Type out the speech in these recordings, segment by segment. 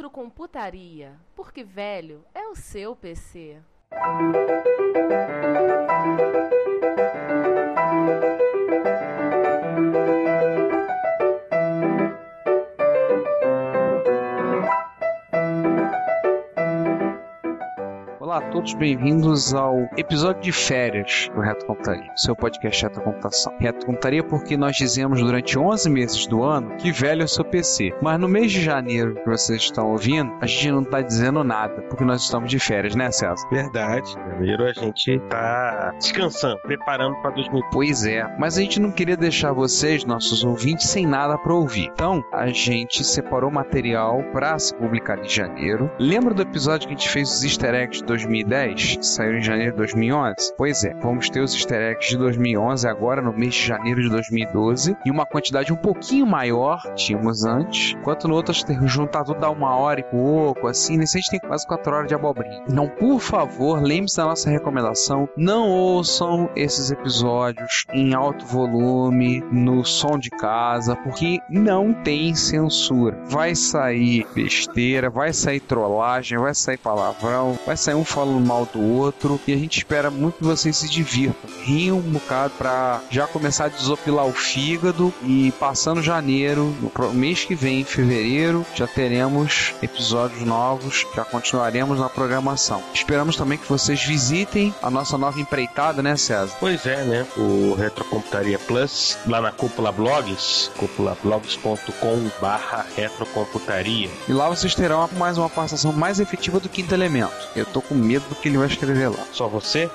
Retrocomputaria, porque velho é o seu PC. Todos, bem-vindos ao episódio de férias do Reto Computaria, seu podcast Reto Computação. Reto Computaria porque nós dizemos durante 11 meses do ano que velho é o seu PC. Mas no mês de janeiro que vocês estão ouvindo, a gente não está dizendo nada, porque nós estamos de férias, né, César? Verdade. Janeiro a gente tá descansando, preparando para 2000. Pois é, mas a gente não queria deixar vocês, nossos ouvintes, sem nada para ouvir. Então, a gente separou material para se publicar em janeiro. Lembra do episódio que a gente fez os easter eggs de 2010, que saiu em janeiro de 2011? Pois é, vamos ter os easter eggs de 2011 agora no mês de janeiro de 2012 e uma quantidade um pouquinho maior tínhamos antes, enquanto no outro juntar tudo dá uma hora e pouco, assim, nesse a gente tem quase 4 horas de abobrinha. Então, por favor, lembre-se da nossa recomendação, não ouçam esses episódios em alto volume, no som de casa, porque não tem censura. Vai sair besteira, vai sair trollagem, vai sair palavrão, vai sair um falando mal do outro e a gente espera muito que vocês se divirtam. Riam um bocado pra já começar a desopilar o fígado e passando janeiro, no mês que vem, em fevereiro, já teremos episódios novos, já continuaremos na programação. Esperamos também que vocês visitem a nossa nova empreitada, né, César? Pois é, né? O Retrocomputaria Plus, lá na Cúpula Blogs, cúpulablogs.com barra retrocomputaria. E lá vocês terão mais uma participação mais efetiva do Quinto Elemento. Eu tô com medo do que ele vai escrever lá. Só você?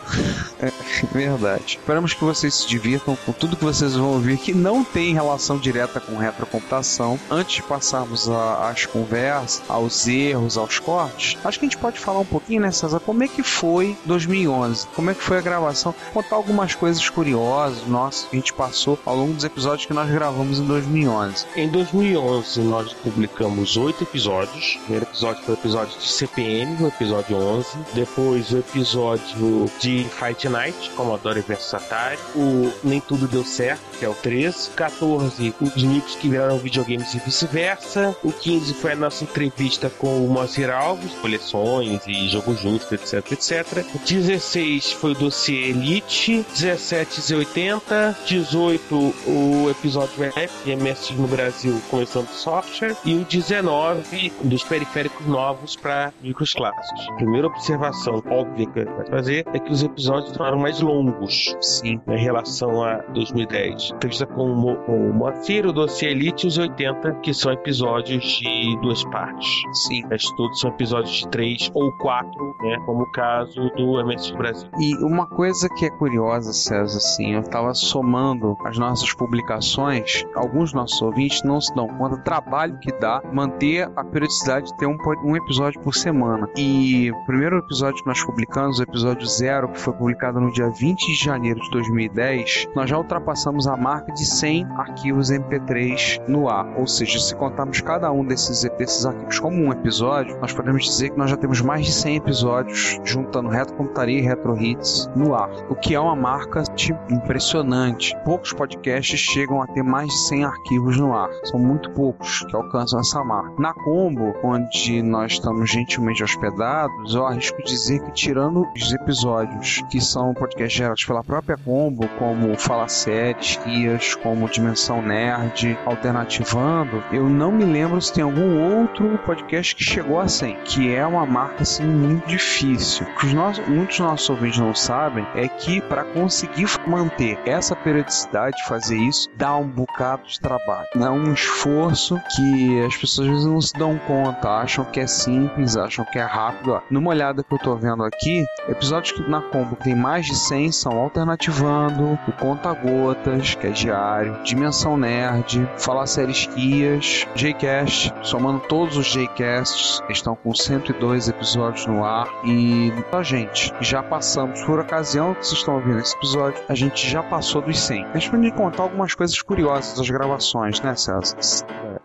Verdade. Esperamos que vocês se divirtam com tudo que vocês vão ouvir que não tem relação direta com retrocomputação. Antes de passarmos às conversas, aos erros, aos cortes, acho que a gente pode falar um pouquinho, né, César? Como é que foi 2011? Como é que foi a gravação? Contar algumas coisas curiosas, nossas, que a gente passou ao longo dos episódios que nós gravamos em 2011. Em 2011 nós publicamos oito episódios. O primeiro episódio foi o episódio de CPM, o episódio 11. Depois o episódio de Fight Night, Commodore vs Atari. O Nem Tudo Deu Certo, que é o 13. 14, os micos que viraram videogames e vice-versa. O 15 foi a nossa entrevista com o Moacir Alves, coleções e jogos juntos, etc, etc. O 16 foi o dossiê Elite. 17 Z80. 18 o episódio Rap de MS no Brasil começando software. E o 19 dos periféricos novos para micros clássicos. Primeira observação óbvia que vai fazer é que os episódios tornaram mais longos Sim. em relação a 2010. Entrevista com o o Moacir, o dossiê Elite e os 80, que são episódios de duas partes. Sim. Resto todos são episódios de três ou quatro, né? Como o caso do MS Brasil. E uma coisa que é curiosa, César, assim, eu tava somando as nossas publicações, alguns nossos ouvintes não se dão conta do trabalho que dá manter a periodicidade de ter um, um episódio por semana. E o primeiro episódio que nós publicamos, o episódio zero, que foi publicado no dia 20 de janeiro de 2010, nós já ultrapassamos a marca de 100 arquivos MP3 no ar. Ou seja, se contarmos cada um desses, desses arquivos como um episódio, nós podemos dizer que nós já temos mais de 100 episódios juntando Retrocomputaria e Retro Hits no ar, o que é uma marca impressionante. Poucos podcasts chegam a ter mais de 100 arquivos no ar, são muito poucos que alcançam essa marca. Na Combo, onde nós estamos gentilmente hospedados, eu arrisco dizer que, tirando os episódios que são podcasts gerados pela própria Combo, como Fala Série, Esquias, como Dimensão Nerd, Alternativando, eu não me lembro se tem algum outro podcast que chegou a 100, que é uma marca assim muito difícil. O que os nossos, muitos nossos ouvintes não sabem é que para conseguir manter essa periodicidade, fazer isso, dá um bocado de trabalho. É um esforço que as pessoas às vezes não se dão conta, acham que é simples, acham que é rápido. Ó, numa olhada que eu tô vendo aqui, episódios que na Combo tem mais de 100 são Alternativando, o Conta Gotas, que é diário, Dimensão Nerd, Falar Séries Guias, Jcast, somando todos os Jcasts, estão com 102 episódios no ar e a gente já passamos, por ocasião que vocês estão ouvindo esse episódio, a gente já passou dos 100. A gente pode contar algumas coisas curiosas das gravações, né, César?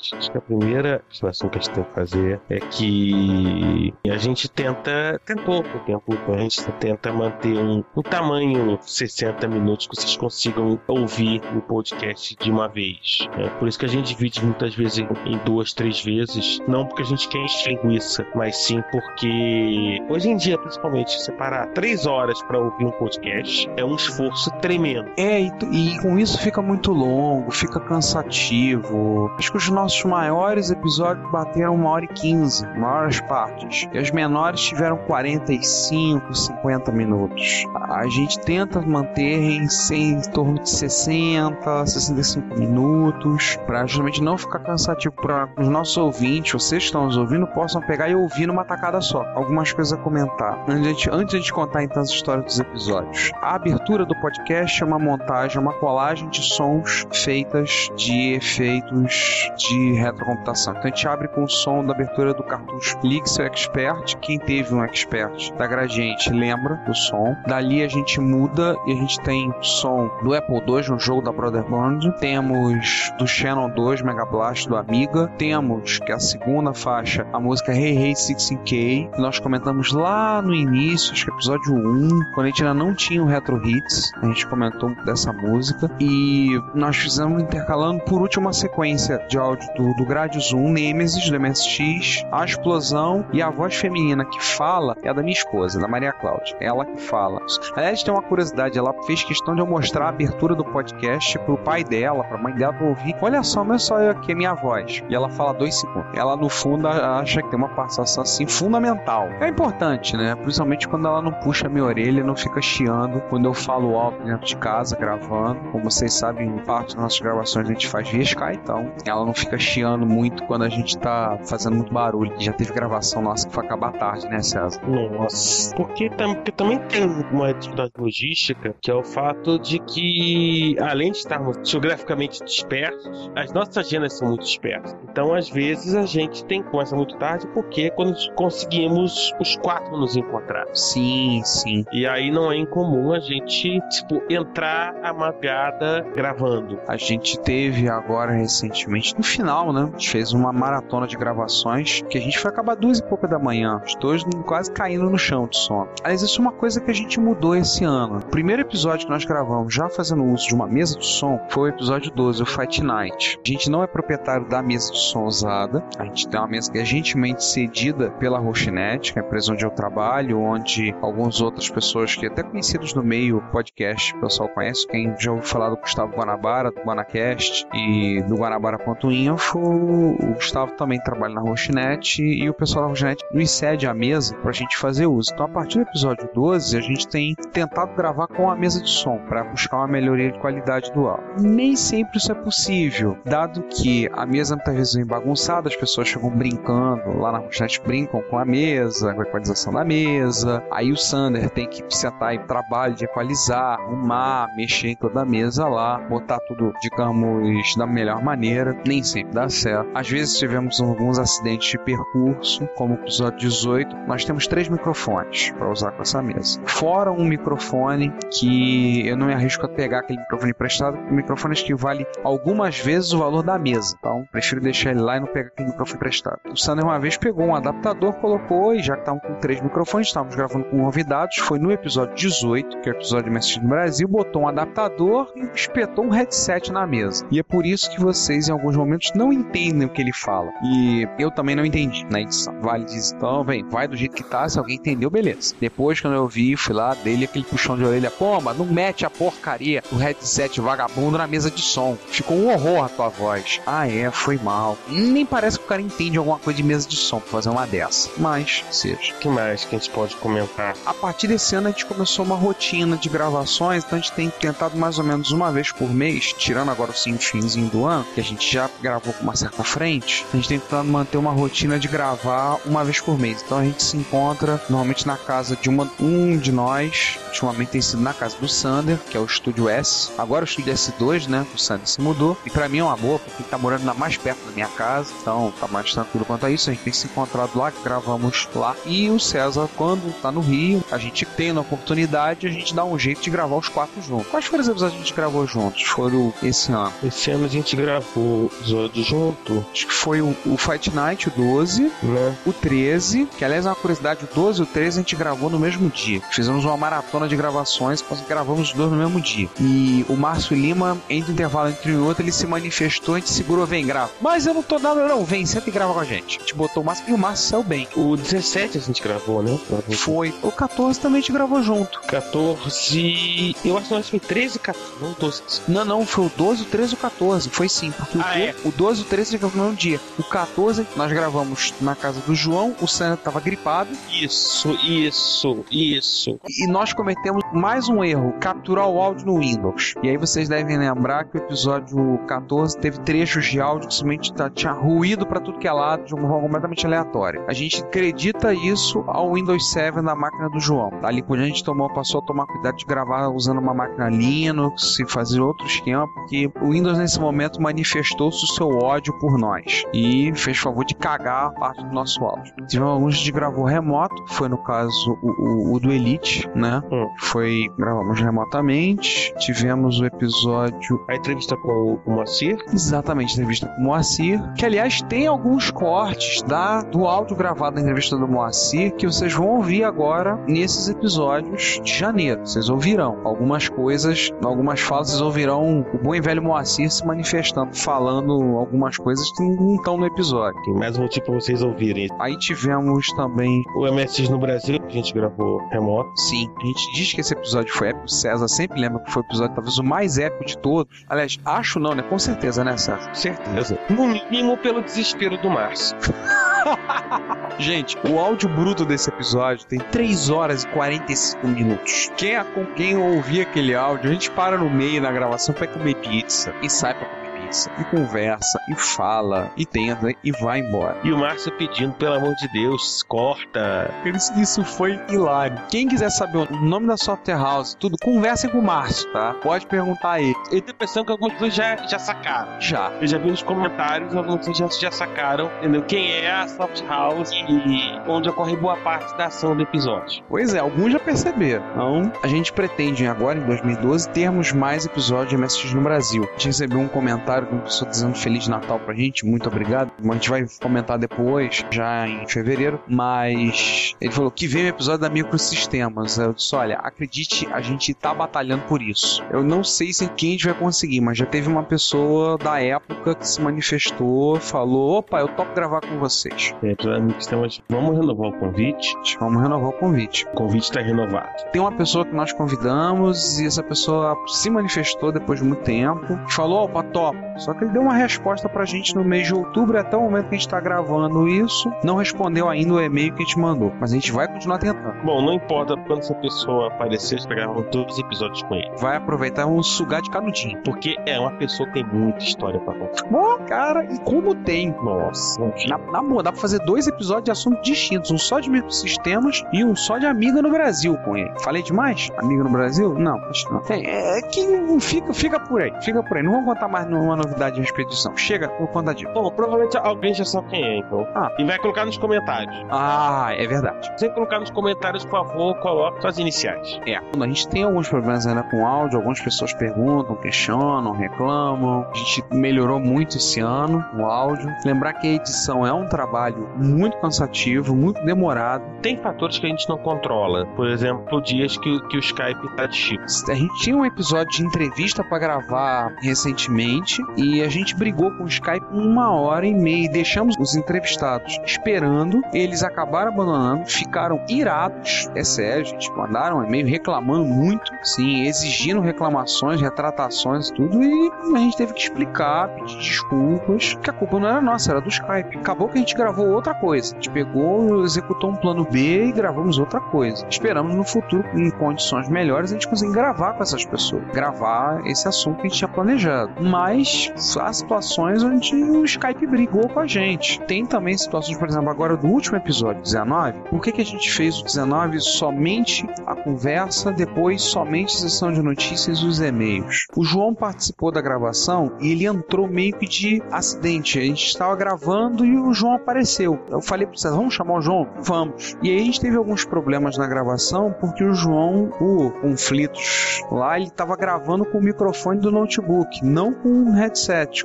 Acho que a primeira situação que a gente tem que fazer é que a gente tenta, tentou por tempo, a gente tenta manter um, um tamanho 60 minutos que vocês consigam ouvir o podcast de uma vez. É por isso que a gente divide muitas vezes em, duas, três vezes, não porque a gente quer encher linguiça, mas sim porque hoje em dia, principalmente, separar três horas para ouvir um podcast é um esforço tremendo. É, e, e com isso fica muito longo, fica cansativo. Acho que os nossos maiores episódios bateram uma hora e quinze, maiores partes. E as menores tiveram 45, 50 minutos. A gente tenta manter em, em torno de 60, 65 minutos, para justamente não ficar cansativo para os nossos ouvintes, vocês que estão nos ouvindo, possam pegar e ouvir numa tacada só. Algumas coisas a comentar. Antes de, antes de contar então as histórias dos episódios. A abertura do podcast é uma montagem, uma colagem de sons feitas de efeitos de retrocomputação. Então a gente abre com o som da abertura do cartucho seu Expert. Quem teve um Expert da Gradiente lembra do som. Dali a gente muda e a gente tem som do Apple II, um jogo da Brother Band. Temos do Shannon 2, Mega Blast do Amiga. Temos, que é a segunda faixa, a música Hey Hey 16K, que nós comentamos lá no início, acho que episódio 1, quando a gente ainda não tinha o Retro Hits. A gente comentou dessa música. E nós fizemos intercalando por último uma sequência de áudio do, do Gradius 1, Nemesis, do MSX, a explosão e a voz feminina que fala é a da minha esposa, da Maria Cláudia. É ela que fala. Aliás, tem uma curiosidade, ela fez questão de eu mostrar a abertura do podcast pro pai dela, pra mãe dela, pra ouvir. Olha só, mas só eu aqui, a minha voz. E ela fala dois segundos. Ela, no fundo, acha que tem uma participação assim fundamental. É importante, né? Principalmente quando ela não puxa a minha orelha, não fica chiando quando eu falo alto dentro de casa, gravando. Como vocês sabem, parte das nossas gravações a gente faz via Skype, então ela não fica chiando muito quando a gente tá fazendo muito barulho. Já teve gravação nossa que foi acabar tarde, né, César? Nossa. Porque, porque também tem uma dificuldade logística, que é o fato de que, além de estarmos geograficamente dispersos, as nossas agendas são muito dispersas. Então, às vezes, a gente tem começa muito tarde, porque quando conseguimos os quatro nos encontrar. Sim, sim. E aí não é incomum a gente, tipo, entrar a madrugada gravando. A gente teve agora recentemente, no final, né? A gente fez uma maratona de gravações que a gente foi acabar duas e pouca da manhã, os dois quase caindo no chão de sono. Aliás, isso é uma coisa que a gente mudou esse ano. O primeiro episódio que nós gravamos, já fazendo uso de uma mesa de som, foi o episódio 12, o Fight Night. A gente não é proprietário da mesa de som usada, a gente tem uma mesa que é gentilmente cedida pela Rochinet, que é a empresa onde eu trabalho, onde algumas outras pessoas que até conhecidos no meio podcast, o pessoal conhece, quem já ouviu falar do Gustavo Guanabara, do Guanacast e do Guanabara.info, o Gustavo também trabalha na Rochinet e o pessoal da Rochinet nos cede a mesa pra gente fazer uso. Então, a partir do episódio 12, a gente tem tentado gravar com a mesa de som para buscar uma melhoria de qualidade do áudio. Nem sempre isso é possível, dado que a mesa muitas vezes vem bagunçada, as pessoas chegam brincando, lá na Rochinet brincam com a mesa, com a equalização da mesa, aí o Sander tem que sentar e trabalho de equalizar, arrumar, mexer em toda a mesa lá, botar tudo, digamos, da melhor maneira, nem sempre dá certo. Às vezes tivemos alguns acidentes de percurso, como o episódio 18, nós temos três microfones para usar com essa mesa. Fora um microfone que eu não me arrisco a pegar aquele microfone emprestado, microfones que vale algumas vezes o valor da mesa. Então, prefiro deixar ele lá e não pegar aquele microfone emprestado. O Sander uma vez pegou um adaptador, colocou e já que estavam com três microfones, estávamos gravando com convidados, foi no episódio 18, que é o episódio do Brasil, botou um adaptador e espetou um headset na mesa. E é por isso que vocês, em alguns momentos, não entendem o que ele fala. E eu também não entendi na edição. Vale dizer, então, vem, vai do jeito que tá, se alguém entendeu, beleza. Depois, quando eu vi, fui lá, dei aquele puxão de orelha. Pomba, não mete a porcaria do headset vagabundo na mesa de som. Ficou um horror a tua voz. Ah, é, foi mal. Nem parece que o cara entende alguma coisa de mesa de som pra fazer uma dessa. Mas, seja. O que mais que a gente pode comentar? A partir desse ano a gente começou uma rotina de gravações, então a gente tem tentado mais ou menos uma vez por mês, tirando agora o sim, finzinho do ano, que a gente já gravou com uma certa frente, a gente tem tentado manter uma rotina de gravar uma vez por mês. Então a gente se encontra normalmente na casa de uma, um de nós, ultimamente tem sido na casa do Sander, que é o estúdio S. Agora o estúdio S2, né? O Sander se mudou. E pra mim é uma boa, porque ele tá morando na mais perto da minha casa, então tá mais tranquilo quanto a isso. A gente tem se encontrado lá, gravamos lá. E o César, quando tá no Rio, a gente tem a oportunidade, a gente dá um jeito de gravar os quatro juntos. Quais foram os episódios que a gente gravou juntos? Foram esse ano. Esse ano a gente gravou episódio junto, Acho que foi o, o Fight Night, o 12, né? o 13, que aliás é uma curiosidade, o 12 e o 13 a gente gravou no mesmo dia. Fizemos uma maratona de gravações, gravamos os dois no mesmo dia. E o Márcio Lima, entre o intervalo entre um e outro, ele se manifestou, a gente segurou, vem, grava. Mas eu não tô nada, não, vem, senta e grava com a gente. A gente botou o Márcio e o Márcio saiu bem. O 17 a gente gravou, né? Gravou Foi. O 14 também a gente gravou junto. 14. Eu acho que nós foi 13 e 14. Não, 12. Não, não, foi o 12, o 13 e o 14. Foi sim, porque o, Ah, do- é? o 12 e o 13 a gente gravou no mesmo dia. O 14 nós gravamos na casa do João, o Sandro tava gripado. Isso, isso, isso. E nós cometemos mais um erro, capturar o áudio no Windows. E aí vocês devem lembrar que o episódio 14 teve trechos de áudio que simplesmente tá- tinha ruído para tudo que é lado de uma forma completamente aleatória. A gente acredita isso ao Windows 7 da máquina do João. Dali por a gente tomou, passou a tomar cuidado de gravar usando uma máquina Linux e fazer outro esquema, porque o Windows nesse momento manifestou-se o seu ódio por nós e fez favor de cagar a parte do nosso áudio. Tivemos alguns gente gravou remoto, foi no caso o, o- o do Elite, né? Hum. Foi gravamos remotamente. Tivemos o episódio A entrevista com o, o Moacir. exatamente entrevista com o Moacir, que aliás tem alguns cortes da do áudio gravado da entrevista do Moacir que vocês vão ouvir agora nesses episódios de janeiro. Vocês ouvirão algumas coisas, algumas falas, vocês ouvirão o bom e velho Moacir se manifestando, falando algumas coisas que não estão no episódio. Tem mais motivo pra vocês ouvirem. Aí tivemos também O MSX no Brasil, que a gente gravou remoto. Sim, a gente diz que esse episódio foi épico. O César sempre lembra que foi o episódio talvez o mais épico de todos. Aliás, acho não, né? Com certeza, né, César? Certeza. No mínimo pelo desespero do Márcio. Gente, o áudio bruto desse episódio tem 3 horas e 45 minutos. Quem, a- quem ouvir aquele áudio, a gente para no meio na gravação ir comer pizza e sai pra pizza e conversa e fala e tenta e vai embora. E o Márcio pedindo, pelo amor de Deus, corta. Isso, isso foi hilário. Quem quiser saber o nome da Software House, tudo, conversem com o Márcio, tá? Pode perguntar a ele. Eu tenho a impressão que algumas pessoas já, já sacaram. Já. Eu já vi nos comentários, algumas pessoas já, já sacaram, entendeu? Quem é a Soft House e onde ocorre boa parte da ação do episódio. Pois é, alguns já perceberam. Então, a gente pretende agora, em 2012, termos mais episódios de MSX no Brasil. A gente recebeu um comentário de uma pessoa dizendo Feliz Natal pra gente, muito obrigado. A gente vai comentar depois, já em fevereiro, mas ele falou que veio o episódio da Microsistemas. Eu disse, olha, acredite, a gente tá batalhando por isso. Eu não sei se quem a gente vai conseguir, mas já teve uma pessoa da época que se manifestou, falou, opa, eu topo gravar com vocês. É, episódio de- Vamos renovar o convite. Vamos renovar o convite. O convite está renovado. Tem uma pessoa que nós convidamos e essa pessoa se manifestou depois de muito tempo. Falou, opa, top. Só que ele deu uma resposta pra gente no mês de outubro, até o momento que a gente tá gravando isso. Não respondeu ainda o e-mail que a gente mandou. Mas a gente vai continuar tentando. Bom, não importa quando essa pessoa aparecer, eles pegaram todos os episódios com ele. Vai aproveitar vamos sugar de canudinho. Porque é uma pessoa que tem muita história pra contar. Ó, cara, e como tem? Nossa. Na, na boa, dá pra fazer dois episódios de assuntos distintos. Um só de microsistemas e um só de Amiga no Brasil com ele. Falei demais? Amiga no Brasil? Não, acho que não. É, é que fica, fica por aí. Fica por aí. Não vamos contar mais nenhuma novidade a respeito disso. Chega, contar disso. Bom, provavelmente alguém já sabe quem é, então. Ah. E vai colocar nos comentários. Ah, é verdade. Sem colocar nos comentários, por favor, coloque suas iniciais. É. A gente tem alguns problemas ainda com áudio. Algumas pessoas perguntam, questionam, reclamam. A gente melhorou muito esse ano o áudio. Lembrar que a edição é um trabalho muito cansativo, muito demorado. Tem fatores que a gente não controla. Por exemplo, dias que, que o Skype tá de chip. A gente tinha um episódio de entrevista pra gravar recentemente e a gente brigou com o Skype uma hora e meia e deixamos os entrevistados esperando. Eles acabaram abandonando, ficaram irados, é sério, gente. Mandaram um e-mail reclamando muito, sim, exigindo reclamações, retratações tudo, e a gente teve que explicar, pedir desculpas, que a culpa não era nossa, era do Skype. Acabou que a gente gravou outra coisa. A gente pegou, executou um plano B e gravamos outra coisa. Esperamos no futuro, em condições melhores, a gente conseguir gravar com essas pessoas. Gravar esse assunto que a gente tinha planejado. Mas há situações onde o Skype brigou com a gente. Tem também situações, por exemplo, agora do último episódio, 19. Por que, que a gente fez o 19 somente a conversa, depois somente a sessão de notícias e os e-mails? O João participou da gravação e ele entrou meio que de acidente. A gente estava gravando e o João apareceu. Eu falei para vocês, vamos chamar o João? Vamos. E aí a gente teve alguns problemas na gravação porque o João, por conflitos lá, ele estava gravando com o microfone do notebook, não com um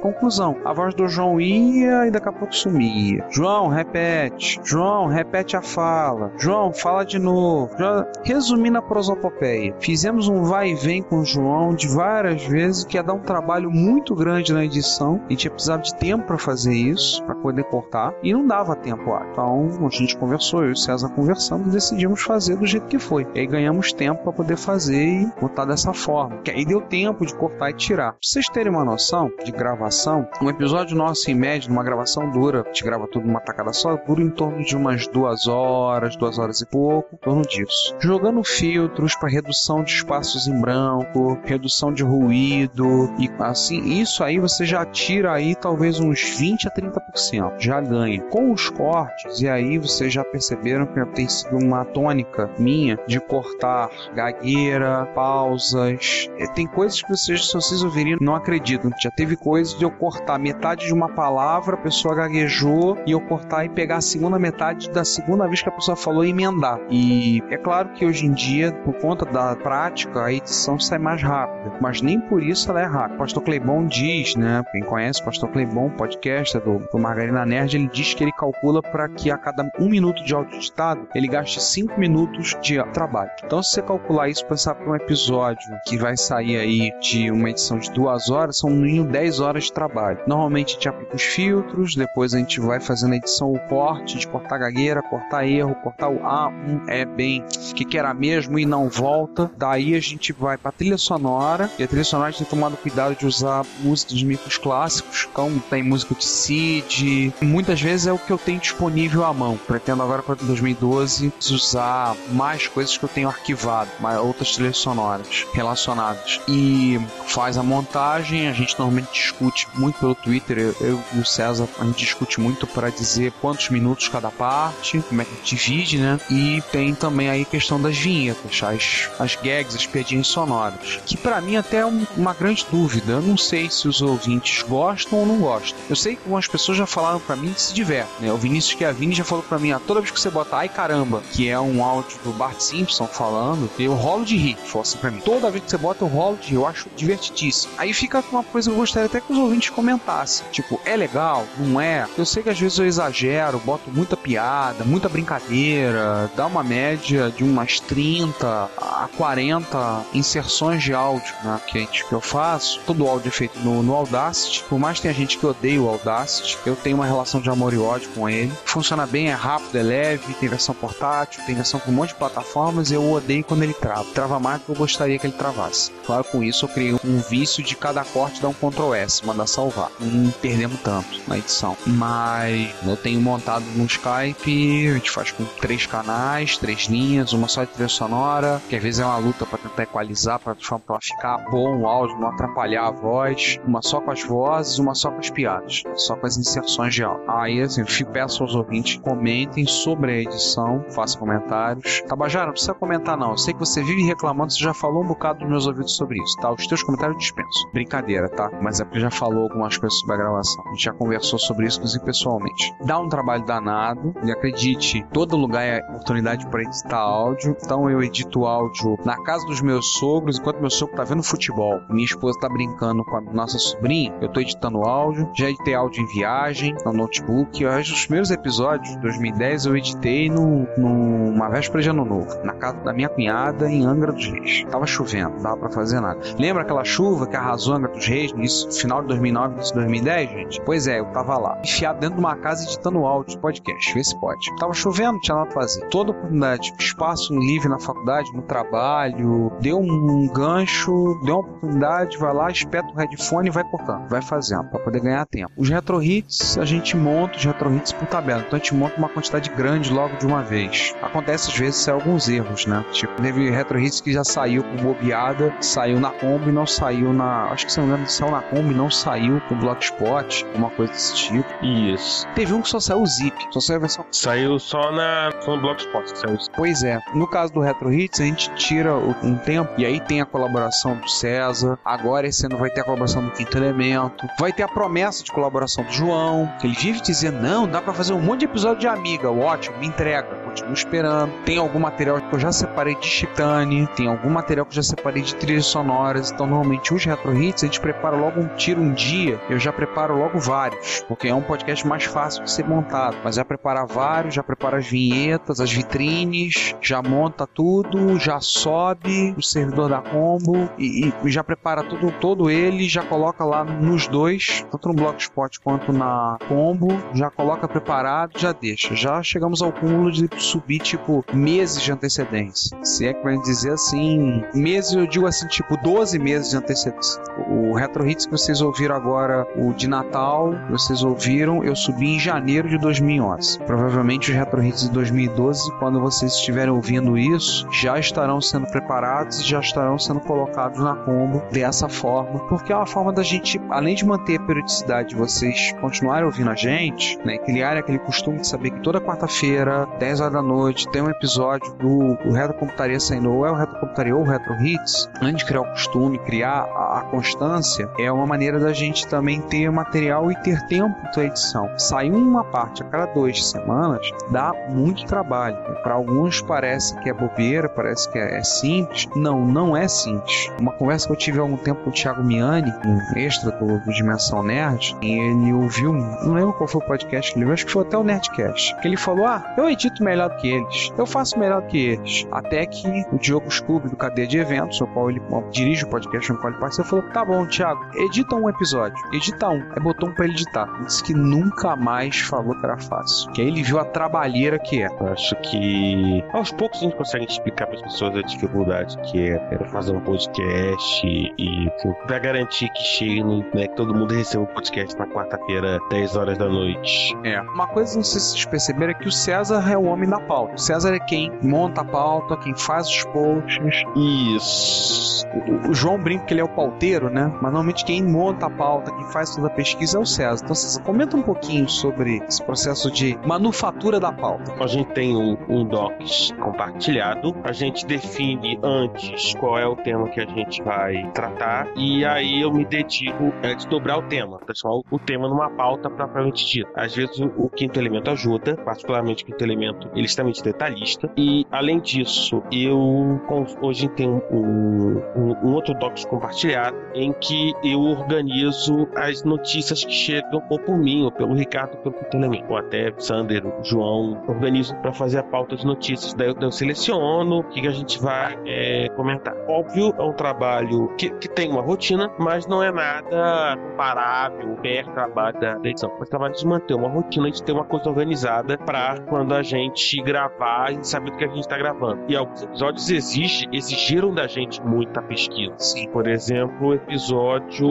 Conclusão, a voz do João ia e daqui a pouco sumia. João, repete. João, repete a fala. João, fala de novo. João... Resumindo a prosopopeia, fizemos um vai e vem com o João de várias vezes, que ia dar um trabalho muito grande na edição. A gente ia precisar de tempo para fazer isso, para poder cortar, e não dava tempo lá. Então a gente conversou, eu e o César conversamos e decidimos fazer do jeito que foi. E aí ganhamos tempo para poder fazer e botar dessa forma. Que aí deu tempo de cortar e tirar. Pra vocês terem uma noção de gravação, um episódio nosso em média, numa gravação dura, a gente grava tudo numa tacada só, dura em torno de umas duas horas, duas horas e pouco, em torno disso. Jogando filtros para redução de espaços em branco, redução de ruído e assim, isso aí você já tira aí talvez uns 20 a 30%, já ganha. Com os cortes, e aí vocês já perceberam que tem sido uma tônica minha de cortar gagueira, pausas. Tem coisas que vocês, se vocês ouvirem, não acreditam. Já teve coisas de eu cortar metade de uma palavra, a pessoa gaguejou, e eu cortar e pegar a segunda metade da segunda vez que a pessoa falou e emendar. E é claro que hoje em dia, por conta da prática, a edição sai mais rápida, mas nem por isso ela é rápida. Pastor Cleibon diz, né? Quem conhece o pastor Cleibon, podcast do, do Margarina Nerd, ele diz que ele calcula para que a cada um minuto de áudio editado ele gaste cinco minutos de trabalho. Então, se você calcular isso, pensar para um episódio que vai sair aí de uma edição de duas horas, são no mínimo 10 horas de trabalho. Normalmente a gente aplica os filtros, depois a gente vai fazendo a edição, o corte, de cortar gagueira, cortar erro, cortar o A, um é bem que que era mesmo e não volta. Daí a gente vai para trilha sonora, e a trilha sonora a gente tem tomado cuidado de usar músicas de micros clássicos, então tem música de Cid, muitas vezes é o que eu tenho disponível à mão. Pretendo agora para 2012 usar mais coisas que eu tenho arquivado, mais outras trilhas sonoras relacionadas. E faz a montagem, a gente normalmente discute muito pelo Twitter, eu, eu e o César, a gente discute muito para dizer quantos minutos cada parte, como é que divide, né? E tem também aí a questão das vinhetas, as, as gags, as piadinhas sonoras, que para mim até é um- uma grande dúvida. Eu não sei se os ouvintes gostam ou não gostam. Eu sei que algumas pessoas já falaram para mim que se divertem, né? O Vinícius Chiavini já falou para mim, ah, toda vez que você bota ai caramba, que é um áudio do Bart Simpson falando, eu rolo de rir, falou assim pra mim. Toda vez que você bota eu rolo de rir, eu acho divertidíssimo. Aí fica uma coisa que eu gostaria até que os ouvintes comentassem. Tipo, é legal? Não é? Eu sei que às vezes eu exagero, boto muita piada, muita brincadeira, dá uma média de umas 30 a 40 inserções de áudio, né? Que, que eu faço. Todo o áudio é feito no, no Audacity. Por mais que tenha gente que odeia o Audacity, eu tenho uma relação de amor e ódio com ele. Funciona bem, é rápido, é leve, tem versão portátil, tem versão com um monte de plataformas. Eu odeio quando ele trava. Trava mais do que eu gostaria que ele travasse. Claro, com isso eu criei um vício de cada corte dar um Ctrl S, mandar salvar. Não perdemos tanto na edição. Mas eu tenho montado no Skype, a gente faz com três canais, três linhas, uma só de trilha sonora, que às vezes é uma luta para tentar equalizar, para ficar bom o áudio, não atrapalhar a voz. Uma só com as vozes, uma só com as piadas, só com as inserções de áudio. Aí, assim, eu peço aos ouvintes comentem sobre a edição, façam comentários. Tabajara, não precisa comentar não. Eu sei que você vive reclamando, você já falou um bocado nos meus ouvidos sobre isso, tá? Os teus comentários eu dispenso. Brincadeira, tá? Mas é porque já falou algumas coisas sobre a gravação. A gente já conversou sobre isso, inclusive pessoalmente. Dá um trabalho danado, e acredite, todo lugar é oportunidade para editar áudio. Então eu edito áudio na casa dos meus sogros, enquanto meu sogro tá vendo futebol. Minha esposa tá brincando com a nossa sobrinha, eu tô editando áudio. Já editei áudio em viagem, no notebook. Eu acho os primeiros episódios de 2010 eu editei no, numa véspera de ano novo, na casa da minha cunhada em Angra dos Reis. Tava chovendo, não dava pra fazer nada. Lembra aquela chuva que arrasou Angra dos Reis no início isso? Final de 2009, início de 2010, gente? Pois é, eu tava lá, enfiado dentro de uma casa editando áudio de podcast, vê se pode. Tava chovendo, não tinha nada pra fazer. Toda oportunidade, espaço livre na faculdade, no trabalho, deu um gancho, deu uma oportunidade, vai lá, espeta o headphone e vai cortando, vai fazendo, pra poder ganhar tempo. Os retro hits, a gente monta os retro hits por tabela, então a gente monta uma quantidade grande logo de uma vez. Acontece às vezes alguns erros, né? Tipo, teve retro hits que já saiu com bobeada, saiu na Kombi e não saiu na. Acho que se não me engano, saiu na Kombi e não saiu com Blogspot, uma coisa desse tipo. Isso. Teve um que só saiu o zip, só saiu a versão. Saiu só na só no Blogspot. Saiu. Pois é, no caso do Retro Hits, a gente tira um tempo e aí tem a colaboração do César. Agora esse ano vai ter a colaboração do Quinto Elemento. Vai ter a promessa de colaboração do João, que ele vive dizendo: não, dá pra fazer um monte de episódio de amiga. Ótimo, me entrega. Continuo esperando. Tem algum material que eu já separei de Chitane, tem algum material que eu já separei de trilhas sonoras. Então, normalmente, os Retro Hits a gente prepara logo um tiro um dia. Eu já preparo logo vários, porque é um podcast mais fácil de ser montado. Mas já preparar vários, já prepara as vinhetas, as vitrines, já monta tudo, já sobe o servidor da combo e, e já prepara tudo, todo ele, já coloca lá nos dois, tanto no Blogspot quanto na combo, já coloca preparado, já deixa. Já chegamos ao cúmulo de subir tipo meses de antecedência. Se é que vai dizer assim, meses eu digo assim, tipo 12 meses de antecedência. O Retro Hits que vocês ouviram agora, o de Natal, vocês ouviram, eu subi em janeiro de 2011. Provavelmente os Retro Hits de 2012, quando vocês estiverem ouvindo isso, já estarão sendo preparados e já estarão sendo colocados na combo dessa forma, porque é uma forma da gente, além de manter a periodicidade de vocês continuarem ouvindo a gente, né, criar aquele costume de saber que toda quarta-feira, 10 horas da noite, tem um episódio do, do Retro Computaria saindo, ou é o Retro Computaria ou o Retro Hits, antes de criar o costume, criar a, a constância, é uma maneira da gente também ter material e ter tempo para edição. Sair uma parte a cada duas semanas dá muito trabalho. Para alguns parece que é bobeira, parece que é, é simples. Não, não é simples. Uma conversa que eu tive há algum tempo com o Thiago Miani, um extra do, do Dimensão Nerd, e ele ouviu, não lembro qual foi o podcast que ele viu, acho que foi até o Nerdcast, que ele falou: Ah, eu edito melhor do que eles, eu faço melhor do que eles. Até que o Diogo Scooby, do Cadeia de Eventos, o qual ele dirige o podcast no qual ele participa, falou: Tá bom, Thiago, edita um episódio, edita um. Aí botou um pra ele editar. Ele disse que nunca mais falou que era fácil. Que aí ele viu a trabalheira que é. Eu Acho que aos poucos a gente consegue explicar para as pessoas a dificuldade que é é fazer um podcast e, e assim, pra garantir que chegue, no- né, que todo mundo receba o podcast na quarta-feira, 10 horas da noite. É. Uma coisa, não sei se vocês perceberam, é que o César é o homem da pauta. O César é quem monta a pauta, quem faz os posts. Isso. O, o João brinca que ele é o pauteiro, né? Mas normalmente quem monta a pauta, quem faz toda a pesquisa é o César. Então, César, comenta um pouquinho sobre esse processo de manufatura da pauta. A gente tem um, um docs compartilhado, a gente define antes qual é o tema que a gente vai tratar, e aí eu me dedico a desdobrar o tema, transformar o- tema numa pauta propriamente dita. Às vezes o, quinto elemento ajuda, particularmente o quinto elemento, ele é extremamente detalhista, e além disso, eu hoje tenho um, um, um outro docs compartilhado em que eu organizo as notícias que chegam ou por mim, ou pelo Ricardo, pelo elemento, ou até Sander, João, organizo para fazer a pauta de notícias. Daí eu, eu seleciono o que, que a gente vai é, comentar. Óbvio, é um trabalho que, que tem uma rotina, mas não é nada comparável, perto trabalho da, edição. Mas trabalho de manter uma rotina, de ter uma coisa organizada para quando a gente gravar e saber do que a gente está gravando. E alguns episódios exige, exigiram da gente muita pesquisa. Sim. Por exemplo, o episódio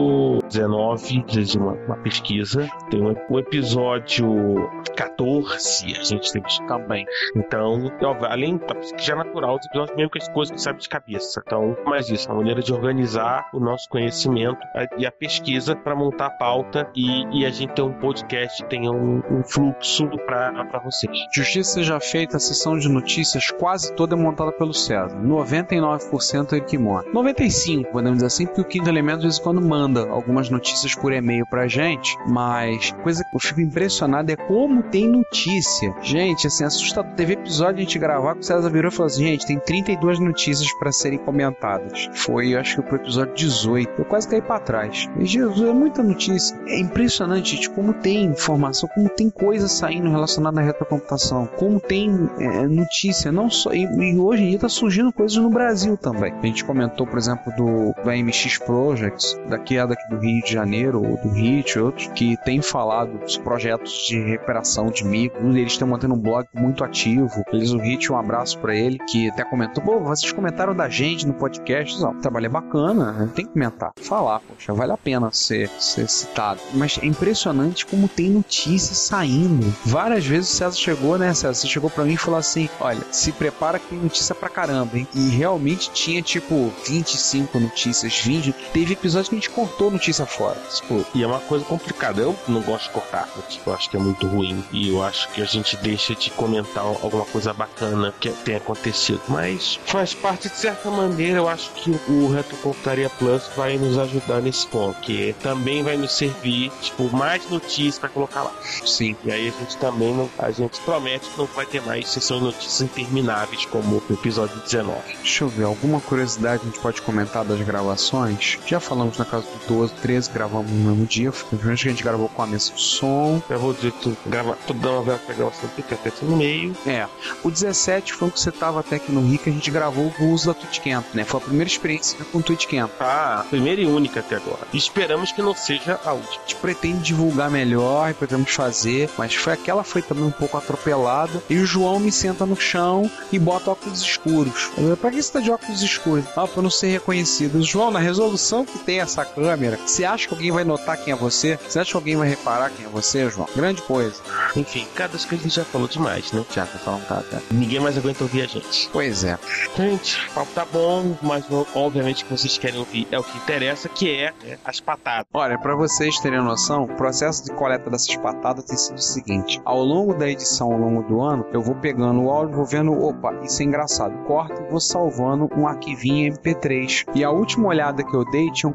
19 de uma, uma pesquisa. Tem o, episódio 14, a gente teve também. Então, óbvio, além da pesquisa natural, os episódios mesmo que as coisas que sabe de cabeça. Então, mais isso, uma maneira de organizar o nosso conhecimento a- e a pesquisa para montar a pauta e, e a gente ter um podcast tenha um, um fluxo para vocês. Justiça seja feita, a sessão de notícias quase toda é montada pelo César. 99% é ele que monta. 95%, podemos dizer assim, porque o Quinto Elemento de vez em quando manda algumas notícias por e-mail pra gente, mas coisa que eu fico impressionado é como tem notícia. Gente, assim, assustador. Teve episódio de a gente gravar que o César virou e falou assim, gente, tem 32 notícias pra serem comentadas. Foi, eu acho que pro episódio 18. Eu quase caí pra trás. E, Jesus, é muita notícia. É impressionante, gente, como tem informação, como tem coisa saindo relacionada à retrocomputação, como tem é, notícia, não só. E, e hoje em dia tá surgindo coisas no Brasil também. A gente comentou, por exemplo, do, do AMX Projects, daquele é daqui do Rio de Janeiro, ou do Hit, outros, que tem falado dos projetos de recuperação de micro. Um deles tem mantendo um blog muito ativo. Eles, o Hit, um abraço para ele, que até comentou: pô, vocês comentaram da gente no podcast. Não, o trabalho é bacana, né? tem que comentar. Falar, poxa, vale a pena ser, ser citado. Mas é impressionante como tem notícias saindo. Várias vezes o César chegou, né, César? Você chegou para mim e falou assim: olha, se prepara que tem notícia pra caramba, hein? E realmente tinha tipo 25 notícias, 20. Teve episódio que a gente cortou notícia fora. Tipo, E é uma coisa complicada. Eu não gosto de cortar. Eu, tipo, eu acho que é muito ruim. E eu acho que a gente deixa de comentar alguma coisa bacana que tenha acontecido. Mas faz parte de certa maneira. Eu acho que o Retrocomputaria Plus vai nos ajudar nesse ponto. Que também vai nos servir, tipo, mais notícias pra colocar lá. sim. E aí a gente também não, a gente promete que não vai ter mais sessões de notícias intermináveis como o episódio 19. Deixa eu ver, alguma curiosidade a gente pode comentar das gravações? Já falamos na casa do 12, 13, gravamos no mesmo dia. Que a gente gravou com a mesa de som. Eu vou dizer que grava, uma vela pra gravação fica até no meio. É, o 17 foi o que você tava até aqui no Rio, que a gente gravou o uso da Twitchcamp, né? Foi a primeira experiência com o Twitchcamp. Ah, primeira e única até agora. Esperamos que não seja a última. A gente pretende divulgar melhor e pretendemos fazer, mas foi aquela foi também um pouco atropelada. E o João me senta no chão e bota óculos escuros. Eu pra que você tá de óculos escuros? Ah, pra não ser reconhecido. João, na resolução que tem essa câmera, você acha que alguém vai notar quem é você? Você acha que alguém vai reparar quem é você, João? Grande coisa. Enfim, cada vez que a gente já falou demais, né? Já, tá falando, tá, tá. Ninguém mais aguenta ouvir a gente. Pois é. Gente, o papo tá bom, mas obviamente o que vocês querem ouvir é o que interessa, que é né, as patadas. Olha, para vocês terem noção, o processo de coleta dessas patadas tem sido o seguinte: ao longo da edição, ao longo do ano, eu vou pegando o áudio, vou vendo, opa, isso é engraçado, corto e vou salvando um arquivinho MP3. E a última olhada que eu dei tinham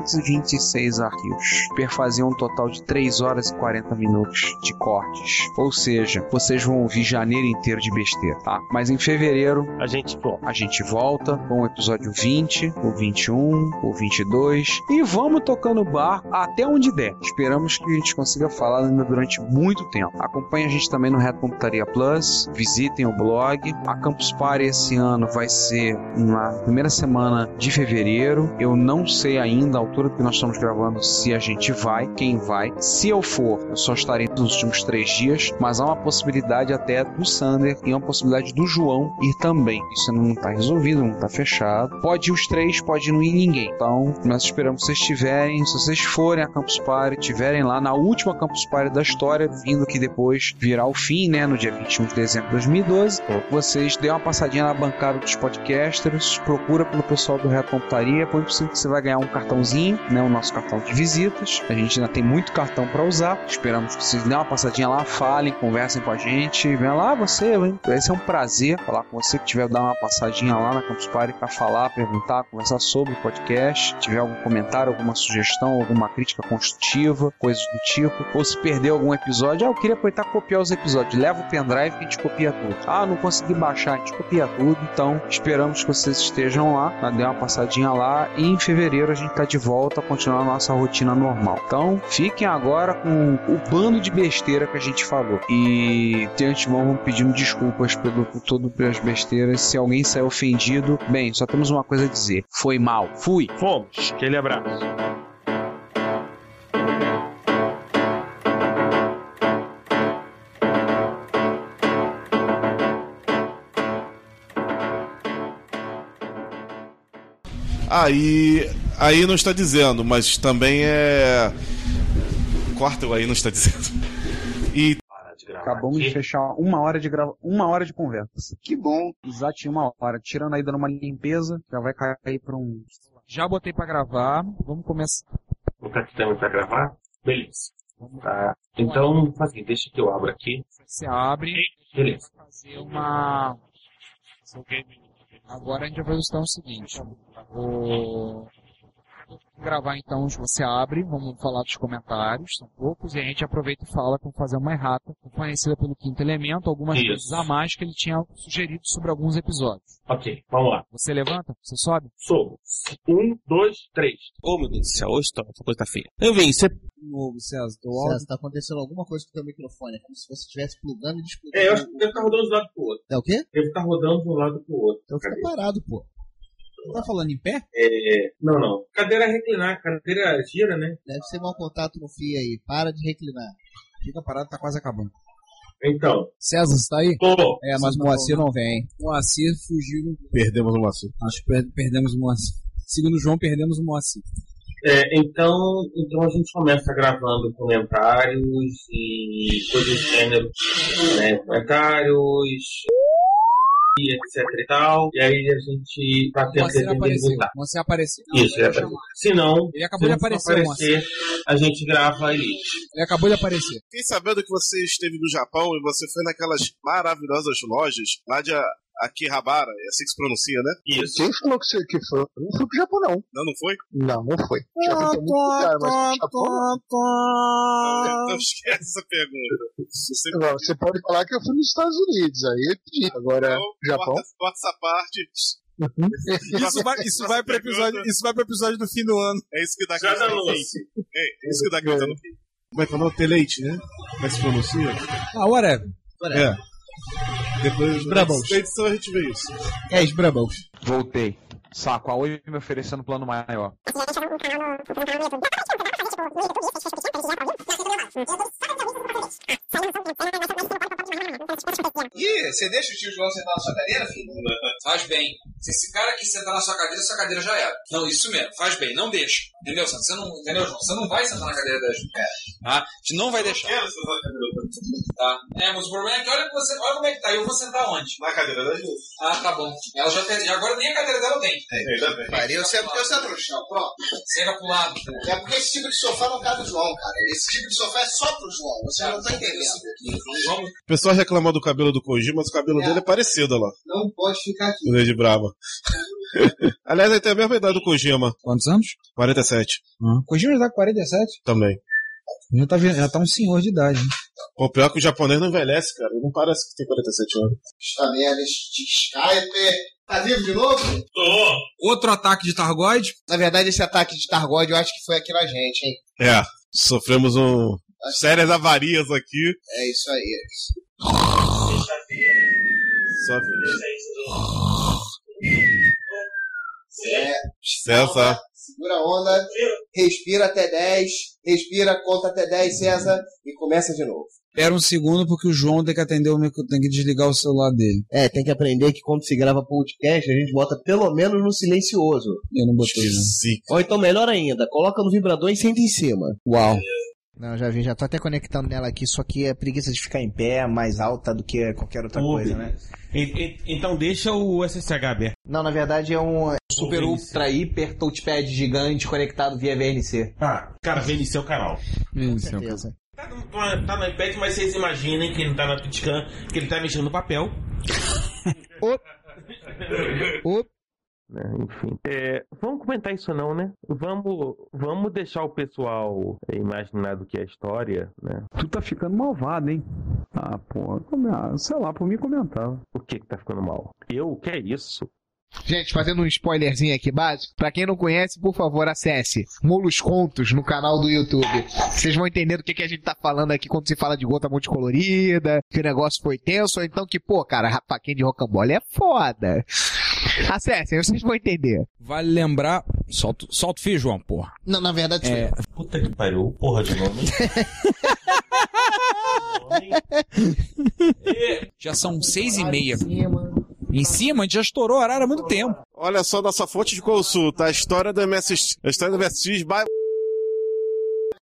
426 arquivos, perfazia um total de 3 horas e 40 minutos de cortes. Ou seja, vocês vão ouvir janeiro inteiro de besteira, tá? Mas em fevereiro A gente, bom, a gente volta com o episódio 20, o 21, o 22 e vamos tocando o barco até onde der. Esperamos que a gente consiga falar ainda durante muito tempo. Acompanhe a gente também no Reto Computaria Plus, visitem o blog. A Campus Party esse ano vai ser na primeira semana de fevereiro. Eu não sei ainda altura que nós estamos gravando se a gente vai, quem vai. Se eu for, eu só estarei nos últimos três dias, mas há uma possibilidade até do Sander e uma possibilidade do João ir também. Isso não está resolvido, não está fechado. Pode ir os três, pode não ir ninguém. Então, nós esperamos que vocês estiverem, se vocês forem a Campus Party, estiverem lá na última Campus Party da história, vindo que depois virá o fim, né, no dia 21 de dezembro de 2012, vocês dêem uma passadinha na bancada dos podcasters, procura pelo pessoal do Reto Computaria, põe possível que você vai ganhar um cartãozinho, né, o nosso cartão de visitas. A gente ainda tem muito cartão para usar. Esperamos que vocês dêem uma passadinha lá, falem, conversem com a gente, venha lá você, hein? vai ser um prazer falar com você que tiver dar uma passadinha lá na Campus Party para falar, perguntar, conversar sobre o podcast, se tiver algum comentário, alguma sugestão, alguma crítica construtiva, coisas do tipo, ou se perder algum episódio, ah, eu queria aproveitar copiar os episódios, leva o pendrive que a gente copia tudo. Ah, não consegui baixar, a gente copia tudo, então esperamos que vocês estejam lá, dê uma passadinha lá e em fevereiro a gente tá de volta a continuar a nossa rotina normal. Então, fiquem agora com o bando de besteira que a gente falou. E de antemão vamos pedindo desculpas pelo por todo pelas besteiras. Se alguém sair ofendido, bem, só temos uma coisa a dizer. Foi mal. Fui. fomos. Aquele abraço. Aí, aí não está dizendo, mas também é. Corta o aí não está dizendo. E Acabamos de fechar uma hora de grava... uma hora de conversa. Que bom. Exatinho uma hora. Tirando aí dando uma limpeza, já vai cair pra um. Já botei pra gravar. Vamos começar. O capitão pra gravar? Beleza. Tá. Então, faz assim, deixa que eu abro aqui. Você abre. Beleza. fazer uma. Agora a gente vai fazer o seguinte. Vou gravar então, você abre, vamos falar dos comentários, são poucos, e a gente aproveita e fala para fazer uma errata, conhecida pelo quinto elemento, algumas Isso. coisas a mais que ele tinha sugerido sobre alguns episódios. Ok, vamos lá. Você levanta? Você sobe? Sobo. Um, dois, três. Ô, meu Deus do céu, hoje tá, essa coisa tá feia. Eu vim, você... novo, César. Teu César, tá acontecendo alguma coisa com o teu microfone. É como se você estivesse plugando e desplugando. É, eu acho que deve estar rodando de um lado pro outro. É o quê? Deve estar rodando de um lado pro outro. Então fica parado, pô. Tá falando em pé? É, não, não. Cadeira reclinar, cadeira gira, né? Deve ser mau contato no fio aí. Para de reclinar. Fica parado, tá quase acabando. Então, César, você tá aí? tô. É, mas o Moacir não vem. Moacir fugiu. Perdemos o Moacir. Acho que per- perdemos o Moacir. Segundo o João, perdemos o Moacir. É, então, então a gente começa gravando comentários e coisas do gênero, né? Comentários e etc e tal. E aí a gente tá tentando apareceu. O Moacir apareceu. Isso, é verdade. Se não, Ele acabou se de aparecer, aparecer, a gente grava a Elite. Ele acabou de aparecer. Fiquei sabendo que você esteve no Japão e você foi naquelas maravilhosas lojas lá de Akihabara, é assim que se pronuncia, né? Isso. Quem falou que, você, que foi? Não fui pro Japão, não. Não, não foi? Não, não foi. Já fui pra muito lugar, mas pro Japão, não. Então esquece essa pergunta. Você Não, Você pode falar que eu fui nos Estados Unidos, aí eu pedi. Agora, Então, Japão? Corta essa parte. Isso vai, isso vai pro episódio, isso vai pro episódio do fim do ano. É isso que dá Já grita dá no luz. fim. É, é isso que dá grita no fim. Como é que é o nome? Teleite, né? Como é que se pronuncia? Ah, whatever. É. Depois na edição a gente vê isso. É, os brabos. Voltei. Saco, a Oi me oferecendo um plano maior. Ih, você deixa o tio João sentar na sua cadeira, filho? Faz bem. Se esse cara aqui sentar na sua cadeira, sua cadeira já era. Não, isso mesmo, faz bem, não deixa. Entendeu, Santos? Você não, entendeu, João? Você não vai sentar na cadeira das mulheres. Tá? A gente não vai deixar. Tá? É, mas o problema é que olha, você, olha como é que tá. Eu vou sentar onde? Na cadeira da gente. Ah, tá bom. Ela já tem. Agora nem a cadeira dela tem. Ainda bem. Maria, eu sento, eu sento no chão, pronto. Senta pro lado. pô. É porque esse tipo de sofá não cabe o João, cara. Esse tipo de sofá é só pro João. Você não tá entendendo. Vamos. O pessoal reclamou do cabelo do Koji, mas o cabelo É. dele é parecido, lá. Não pode ficar aqui. O de Braba. Aliás, ele tem a mesma idade do Kojima. Quantos anos? 47 Ah. Kojima já tá com 47. também. Já tá, já tá um senhor de idade. né? O pior é que o japonês não envelhece, cara. Ele não parece que tem 47 anos. Esta merda de Skype. Tá vivo de novo? Outro ataque de Targoid. Na verdade, esse ataque de Targod eu acho que foi aqui na gente, hein? É, sofremos um. Sérias avarias aqui. É isso aí. Só César. segura a onda, respira até 10, respira, conta até 10, César, e começa de novo. Espera um segundo porque o João tem que atender o micro, tem que desligar o celular dele. É, tem que aprender que quando se grava podcast, a gente bota pelo menos no silencioso. Eu não botei, né? Ou então, melhor ainda, coloca no vibrador e senta em cima. Uau. Não, já vi, já tô até conectando nela aqui, só que é preguiça de ficar em pé, mais alta do que qualquer outra Ô, coisa, né? E- e- então deixa o SSH aberto. Não, na verdade é um super VNC. ultra hiper touchpad gigante conectado via VNC. Ah, cara, VNC é o canal. Com certeza. Tá no, tá no iPad, mas vocês imaginem que ele tá na Twitchcam, que ele tá mexendo no papel. Né? Enfim. É, vamos comentar isso não, né? Vamos, vamos deixar o pessoal imaginar do que é a história, né? Tu tá ficando malvado, hein? Ah, pô, come- ah, sei lá, por mim comentava. O que que tá ficando mal? Eu? O que é isso? Gente, fazendo um spoilerzinho aqui básico, pra quem não conhece, por favor, acesse Molos Contos no canal do YouTube. Vocês vão entender do que, que a gente tá falando aqui quando se fala de gota multicolorida, que o negócio foi tenso, ou então que, pô, cara, rapaquinha de rocambole é foda. Acessem, vocês vão entender. Vale lembrar. Solta, solta o fio, João, porra. Não, na verdade, É, Puta que pariu, porra de nome. já são seis e meia. Em cima, a gente já estourou o horário há muito tempo. Olha só nossa fonte de consulta. A história do MSX. A história do MSX by...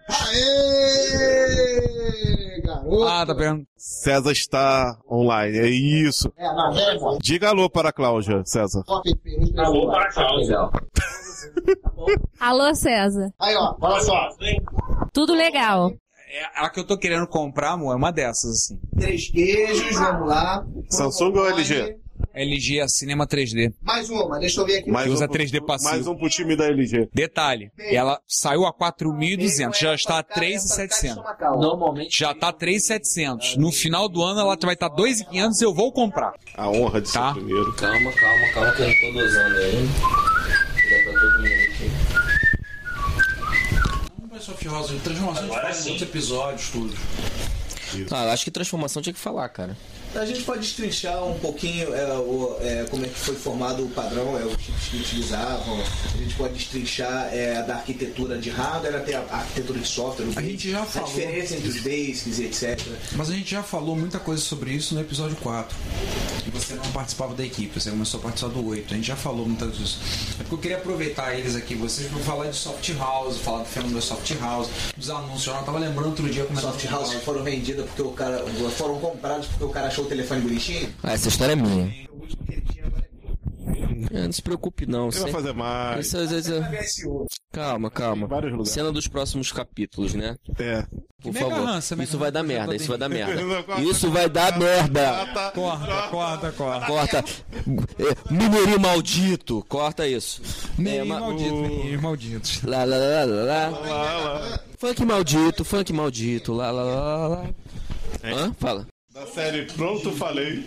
Aê, garoto! Ah, tá perguntando. César está online. É isso. É, é, mano. Diga alô para a Cláudia, César. Alô, lá. para a Cláudia. Alô, César. Aí, ó, olha só. Tudo legal. É, a que eu tô querendo comprar, amor, é uma dessas, assim. Três queijos, vamos lá. Samsung ou LG? LG a Cinema 3D. Mais uma, deixa eu ver aqui. Mais Que usa um pro- 3D passivo. Mais um pro time da LG. Detalhe, ela saiu a 4.200, já está a 3.700. Normalmente. Já tá 3.700. No final do ano ela vai estar 2.500 eu vou comprar. A honra de Tá. ser primeiro. Calma, calma, calma, que eu não tô dosando aí. Dá pra todo mundo aqui. Não vai só Rosa, transformação de outros episódios, tudo. Ah, eu acho que transformação tinha que falar, cara. A gente pode destrinchar um pouquinho é, o- é, como é que foi formado o padrão, é, os chips que utilizavam. A gente pode destrinchar é, da arquitetura de hardware até a arquitetura de software. A gente já falou. A diferença entre os basics e etc. Mas a gente já falou muita coisa sobre isso no episódio 4. Você não participava da equipe, você começou a participar do 8. A gente já falou muita coisa disso. É porque eu queria aproveitar eles aqui, vocês, pra falar de soft house, falar do fenômeno da soft house, dos anúncios. Eu não tava lembrando outro dia como Soft house foram vendidas porque o cara. foram comprados porque o cara achou o telefone bonitinho? Ah, essa história é minha. É, não se preocupe não. Ele vai fazer mais. Isso, isso, isso. Calma, calma. Cena dos próximos capítulos, né? É. Por Mega favor. Rança, isso vai dar merda, isso vai dar merda. Isso vai dar merda. Corta, corta, corta. Corta. É, Mineirinho maldito. Corta isso. É, ma- maldito, menino maldito. Lá, lá, lá, lá, lá. Funk maldito, funk maldito. Lá, lá, lá, lá, lá. Hã? Fala. Da série Pronto Falei.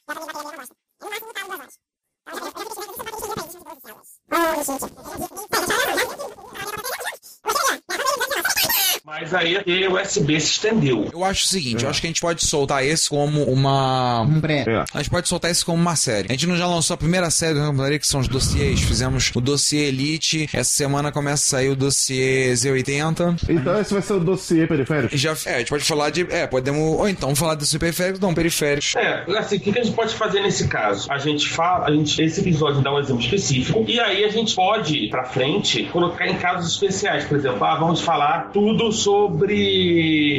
Mas aí a USB se estendeu. Eu acho o seguinte, eu acho que a gente pode soltar esse como uma. Um breve. A gente pode soltar esse como uma série. A gente não já lançou a primeira série do Computaria, que são os dossiês. Fizemos o dossiê Elite. Essa semana começa a sair o dossiê Z80. Então esse vai ser o dossiê periférico? Já, é, a gente pode falar de. É, podemos. Ou então falar do periféricos, não, periféricos. É, assim, o que que a gente pode fazer nesse caso? A gente fala, a gente, esse episódio dá um exemplo específico, e aí a gente pode, pra frente, colocar em casos especiais. Por exemplo, ah, vamos falar tudo sobre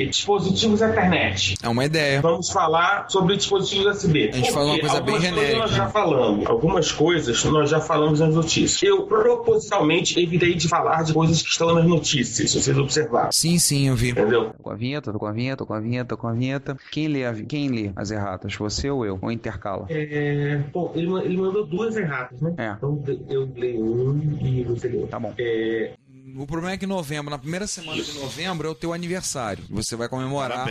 dispositivos Ethernet. É uma ideia. Vamos falar sobre dispositivos USB. A gente fala uma coisa bem genérica. Nós já falamos. Algumas coisas nós já falamos nas notícias. Eu propositalmente evitei de falar de coisas que estão nas notícias, se vocês observaram. Sim, sim, eu vi. Entendeu? Tô com a vinheta, tô com a vinheta, tô com a vinheta, tô com a vinheta. Quem lê, a vi- quem lê as erratas? Você ou eu? Ou intercala? É, bom, ele, ele mandou duas erratas, né? É. Então eu leio um e você leu. Tá bom. É, O problema é que em novembro, na primeira semana de novembro, é o teu aniversário. Você vai comemorar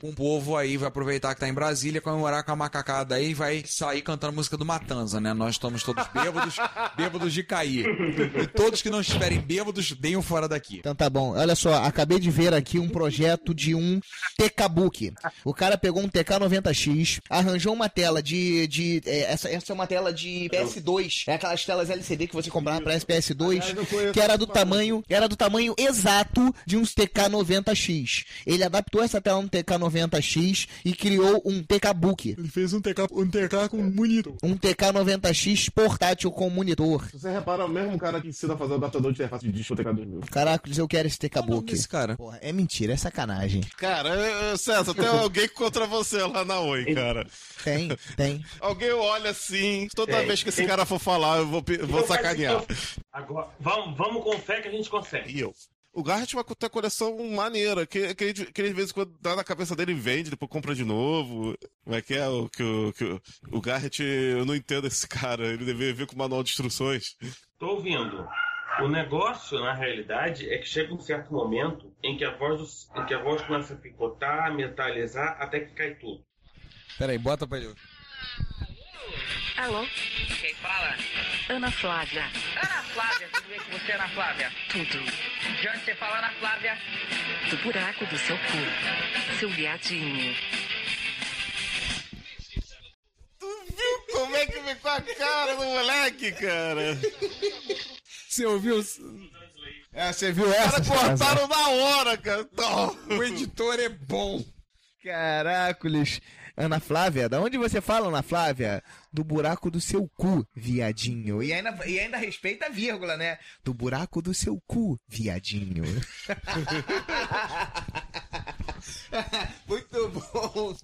com o povo aí, vai aproveitar que tá em Brasília, comemorar com a macacada aí e vai sair cantando a música do Matanza, né? Nós estamos todos bêbados, bêbados de cair. E todos que não estiverem bêbados, deem o fora daqui. Então tá bom. Olha só, acabei de ver aqui um projeto de um TK-Book. O cara pegou um TK90X, arranjou uma tela de. de é, essa, essa é uma tela de PS2. É aquelas telas LCD que você comprava pra PS2, que era do tamanho, era do tamanho exato de uns TK90X. Ele adaptou essa tela um TK90X e criou um TK-Book. Ele fez um TK, um TK com monitor. Um TK90X portátil com monitor. Se você repara, é o mesmo cara que ensina a fazer o adaptador de interface de disco TK2000. Caraca, eu quero esse TK-Book. Esse cara. Porra, é mentira, é sacanagem. Cara, é, César, tem alguém contra você lá na Oi, cara. Tem, tem. Alguém olha assim, toda É, vez que esse é- cara for falar, eu vou, vou sacanear. Agora, vamos, vamos com fé que a gente consegue. E eu? O Garrett vai ter coleção maneira, que, que, ele- que ele de vez em quando dá na cabeça dele e vende, depois compra de novo. Como é que é o que o, que o, o Garrett, eu não entendo esse cara, ele deveria vir com manual de instruções. Tô ouvindo. O negócio, na realidade, é que chega um certo momento em que a voz, em que a voz começa a picotar, metalizar, até que cai tudo. Peraí, bota pra ele. Alô? Quem fala? Ana Flávia. Ana Flávia, tudo bem com você, Ana Flávia? Tudo. De onde você fala, Ana Flávia? Do buraco do seu cu. Seu viadinho. Como é que ficou a cara do moleque, cara? Você ouviu? É, você viu Os essa? caras cortaram na hora, cara. O editor é bom. Caracoles. Ana Flávia, da onde você fala, Ana Flávia? Do buraco do seu cu, viadinho. E ainda, e ainda respeita a vírgula, né? Do buraco do seu cu, viadinho. Muito bom.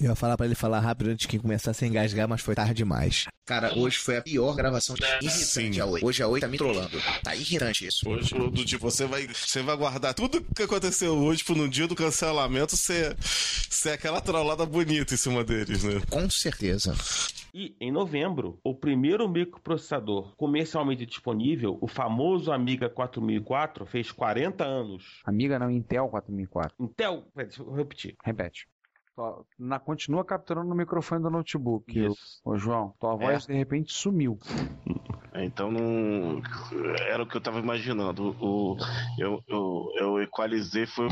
Eu ia falar pra ele falar rápido antes que começasse a engasgar, mas foi tarde demais. Cara, hoje foi a pior gravação irritante a Oi. Hoje a Oi tá me trollando. Tá irritante isso. Hoje, do tipo, você vai, você vai guardar tudo que aconteceu hoje pro no dia do cancelamento ser, ser aquela trollada bonita em cima deles, né? Com certeza. E em novembro, o primeiro microprocessador comercialmente disponível, o famoso Amiga 4004, fez 40 anos. Amiga não, Intel 4004. Intel, eu repetir. Repete. Na, continua capturando no microfone do notebook. Ô, João, tua voz de repente sumiu. Então não. Era o que eu tava imaginando. O, eu, eu, eu equalizei foi.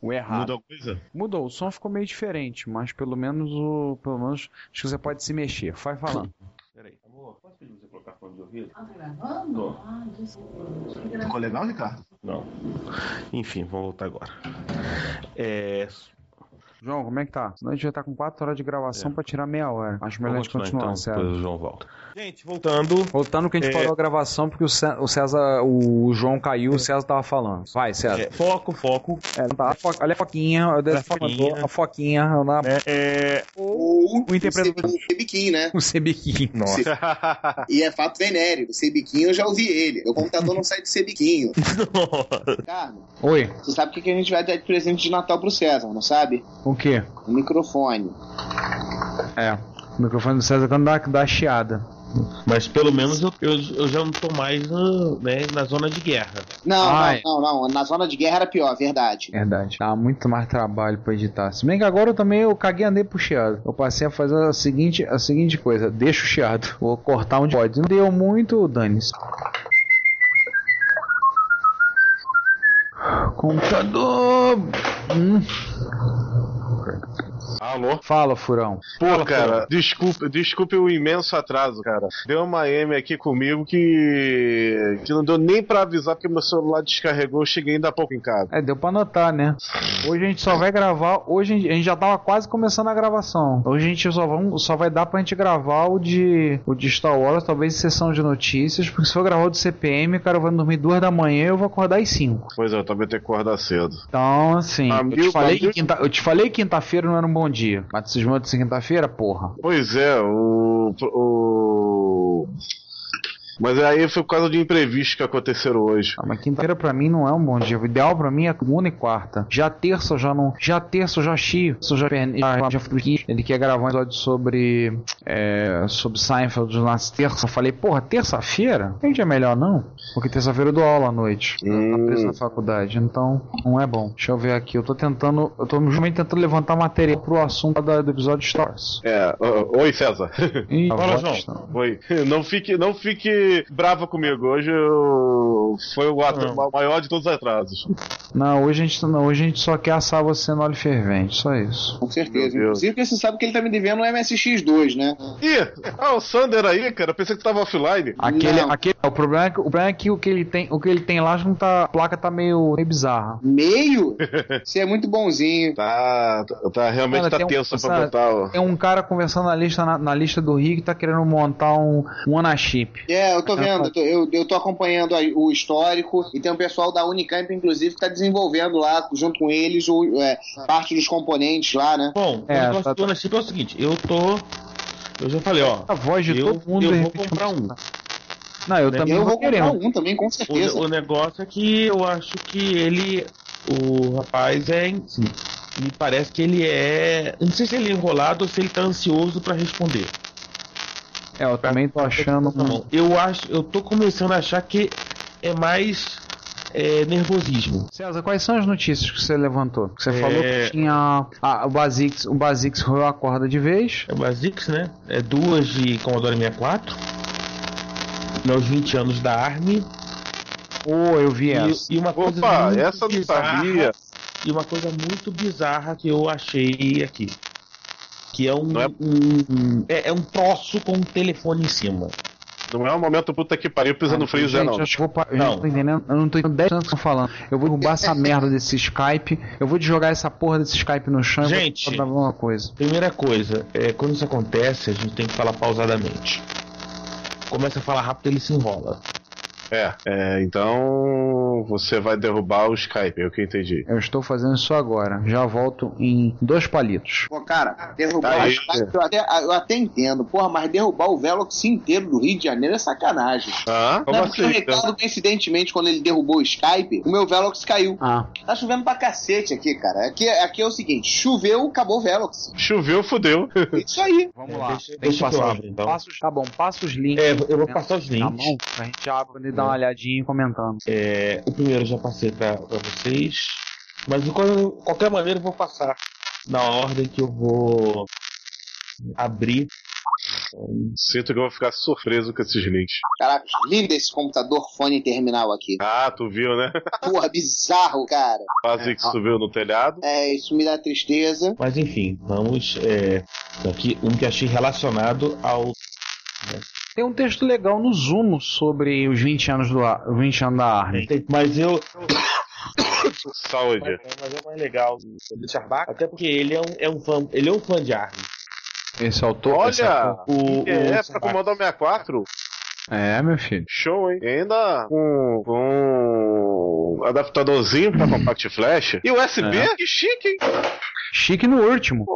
O errado. Muda alguma coisa? Mudou, o som ficou meio diferente, mas pelo menos o. Pelo menos acho que você pode se mexer. Vai falando. Peraí, amor, posso pedir você colocar fone de ouvido? Ah, tá gravando? Ah, desculpa. Ficou legal, Ricardo? Não. Enfim, vamos voltar agora. É. João, como é que tá? Senão a gente vai estar com 4 horas de gravação É. pra tirar meia hora. Acho melhor a gente continuar, então, César. depois o João volta. Gente, voltando. Voltando que a gente É. parou a gravação porque o Cé- o César, o João caiu, o César tava falando. Vai, César. É, foco, foco. É, tá, a fo- olha a foquinha, eu dei- A foquinha. a foquinha na... É, Ou o interpretador. o Sebiquim, né? O Sebiquim. E é fato venéreo. O Sebiquinho eu já ouvi ele. Meu computador não sai de Sebiquinho. Ricardo, Oi, você sabe o que que a gente vai dar de presente de Natal pro César, não sabe? o quê? Um microfone. É, o microfone do César quando dá, dá chiada. Mas pelo menos eu, eu, eu já não tô mais na, né, na zona de guerra. Não, Ai. não, não, não. Na zona de guerra era pior, verdade. Verdade. Dá muito mais trabalho pra editar. Se bem que agora eu também eu caguei e andei pro chiado. Eu passei a fazer a seguinte, a seguinte coisa: deixa o chiado. Vou cortar onde pode. Não deu muito, dane-se. Computador. Hum. Alô? Fala, furão. Pô, cara, desculpe, desculpe o imenso atraso, cara. Deu uma M aqui comigo que. que não deu nem pra avisar porque meu celular descarregou. Eu cheguei ainda há pouco em casa. É, deu pra notar, né? Hoje a gente só vai gravar. Hoje a gente- já tava quase começando a gravação. Hoje a gente só, vamos, só vai dar pra gente gravar o de, o de Star Wars, talvez em sessão de notícias, porque se for gravar o de CPM, cara, eu vou dormir duas da manhã e eu vou acordar às 5. Pois é, eu também tenho que acordar cedo. Então, assim, eu Amigo, te falei amigo. quinta- eu te falei que quinta-feira não era um bom dia. Mas vocês vão dizer quinta-feira, porra. Pois é, o. o... Mas aí foi por causa de imprevistos que aconteceram hoje. Ah, mas quinta-feira pra mim não é um bom dia. O ideal pra mim é segunda e quarta. Já terça eu já não. Já terça eu já chio. Eu já, já, já fui aqui. Ele quer gravar um episódio sobre. É, sobre Seinfeld na terça. Eu falei, porra, terça-feira? Não é melhor não? Porque terça-feira eu dou aula à noite. Eu tô preso na faculdade. Então, não é bom. Deixa eu ver aqui. Eu tô tentando. Eu tô justamente tentando levantar material pro assunto da- do episódio de Stars. É, oi César. Ih, Fala, a João. tá- Oi. Não fique, não fique brava comigo. Hoje eu... foi o ato Não. maior de todos os atrasos. Não, hoje a gente, não, hoje a gente só quer assar você no óleo fervente. Só isso. Com certeza. Inclusive porque você sabe que ele tá me devendo um MSX2, né? Ih, ah, o Sander aí, cara. Eu pensei que tava offline. Aquele, aquele, o problema é que o problema é que o que ele tem, o que ele tem lá não tá, a placa tá meio, meio bizarra. Meio? Você é muito bonzinho. Tá, tá realmente Cara, tá tem um- tenso pra sabe, botar. ó. Tem um cara conversando na lista na, na lista do Rio que tá querendo montar um, um Anachip. É, eu tô vendo, eu tô, eu, eu tô acompanhando aí o histórico e tem um pessoal da Unicamp, inclusive, que tá desenvolvendo lá, junto com eles, o, é, parte dos componentes lá, né? Bom, É, o negócio tá- do Anachip é o seguinte, eu tô. Eu já falei, ó. A voz de eu, todo mundo eu vou comprar um. Não, eu Né? também Eu vou comprar um. um também, com certeza. O, o negócio é que eu acho que ele. O rapaz é. Assim, me parece que ele é. Não sei se ele é enrolado ou se ele tá ansioso pra responder. É, eu também tô achando. um- Eu acho. Eu tô começando a achar que é mais é, nervosismo. César, quais são as notícias que você levantou? Que Você É. falou que tinha. Ah, o Basix, o Basix roeu a corda de vez. É o Basix, né? É duas de Commodore 64. Nos 20 anos da Army. Oh, eu vi E, essa. e uma coisa Opa, muito essa eu não bizarra, sabia. E uma coisa muito bizarra que eu achei aqui. Que é um. Não é- um- é, é um troço com um telefone em cima. Não é um momento puta que pariu pisando no freezer, Gente, não. eu vou pa- eu Não. não tô entendendo. Eu não tô entendendo 10 anos que falando. Eu vou derrubar essa merda desse Skype. Eu vou jogar essa porra desse Skype no chão Gente. e vou uma coisa. Primeira coisa, é, quando isso acontece, a gente tem que falar pausadamente. Começa a falar rápido, ele se enrola. É, é, então você vai derrubar o Skype, é o que eu entendi. Eu estou fazendo isso agora. Já volto em dois palitos. Pô, cara, derrubar Tá as placas, eu até, eu até entendo. Porra, mas derrubar o Velox inteiro do Rio de Janeiro é sacanagem. Ah, como Não, porque o assim? Ricardo, coincidentemente, quando ele derrubou o Skype, o meu Velox caiu. Ah. Tá chovendo pra cacete aqui, cara. Aqui, aqui é o seguinte: choveu, acabou o Velox. Choveu, fudeu. Isso aí. Vamos lá. deixa- deixa eu passar abro, então. Tá bom, passa os links. É, eu vou passar os Na links. mão, a gente abre dá uma olhadinha e comentando. É, o primeiro eu já passei pra, pra vocês. Mas de qual- qualquer maneira eu vou passar na ordem que eu vou abrir. Sinto que eu vou ficar surpreso com esses links. Caraca, lindo esse computador fone terminal aqui. Ah, tu viu, né? Porra, bizarro, cara. Quase que subiu no telhado. É, isso me dá tristeza. Mas enfim, vamos. É, aqui um que achei relacionado ao. Tem um texto legal no Zumo sobre os 20 anos, do, Ar- 20 anos da Army. Mas eu. Saúde. Mas, mas é mais legal o Richard Bach, até porque ele é um, é um fã. Ele é um fã de Armin. Esse autor. esse Olha, autor- o, é pra Commodore 64. É, meu filho. Show, hein? E ainda com, com um adaptadorzinho pra Compact Flash. E USB? É. Que chique, hein? Chique no último. Pô,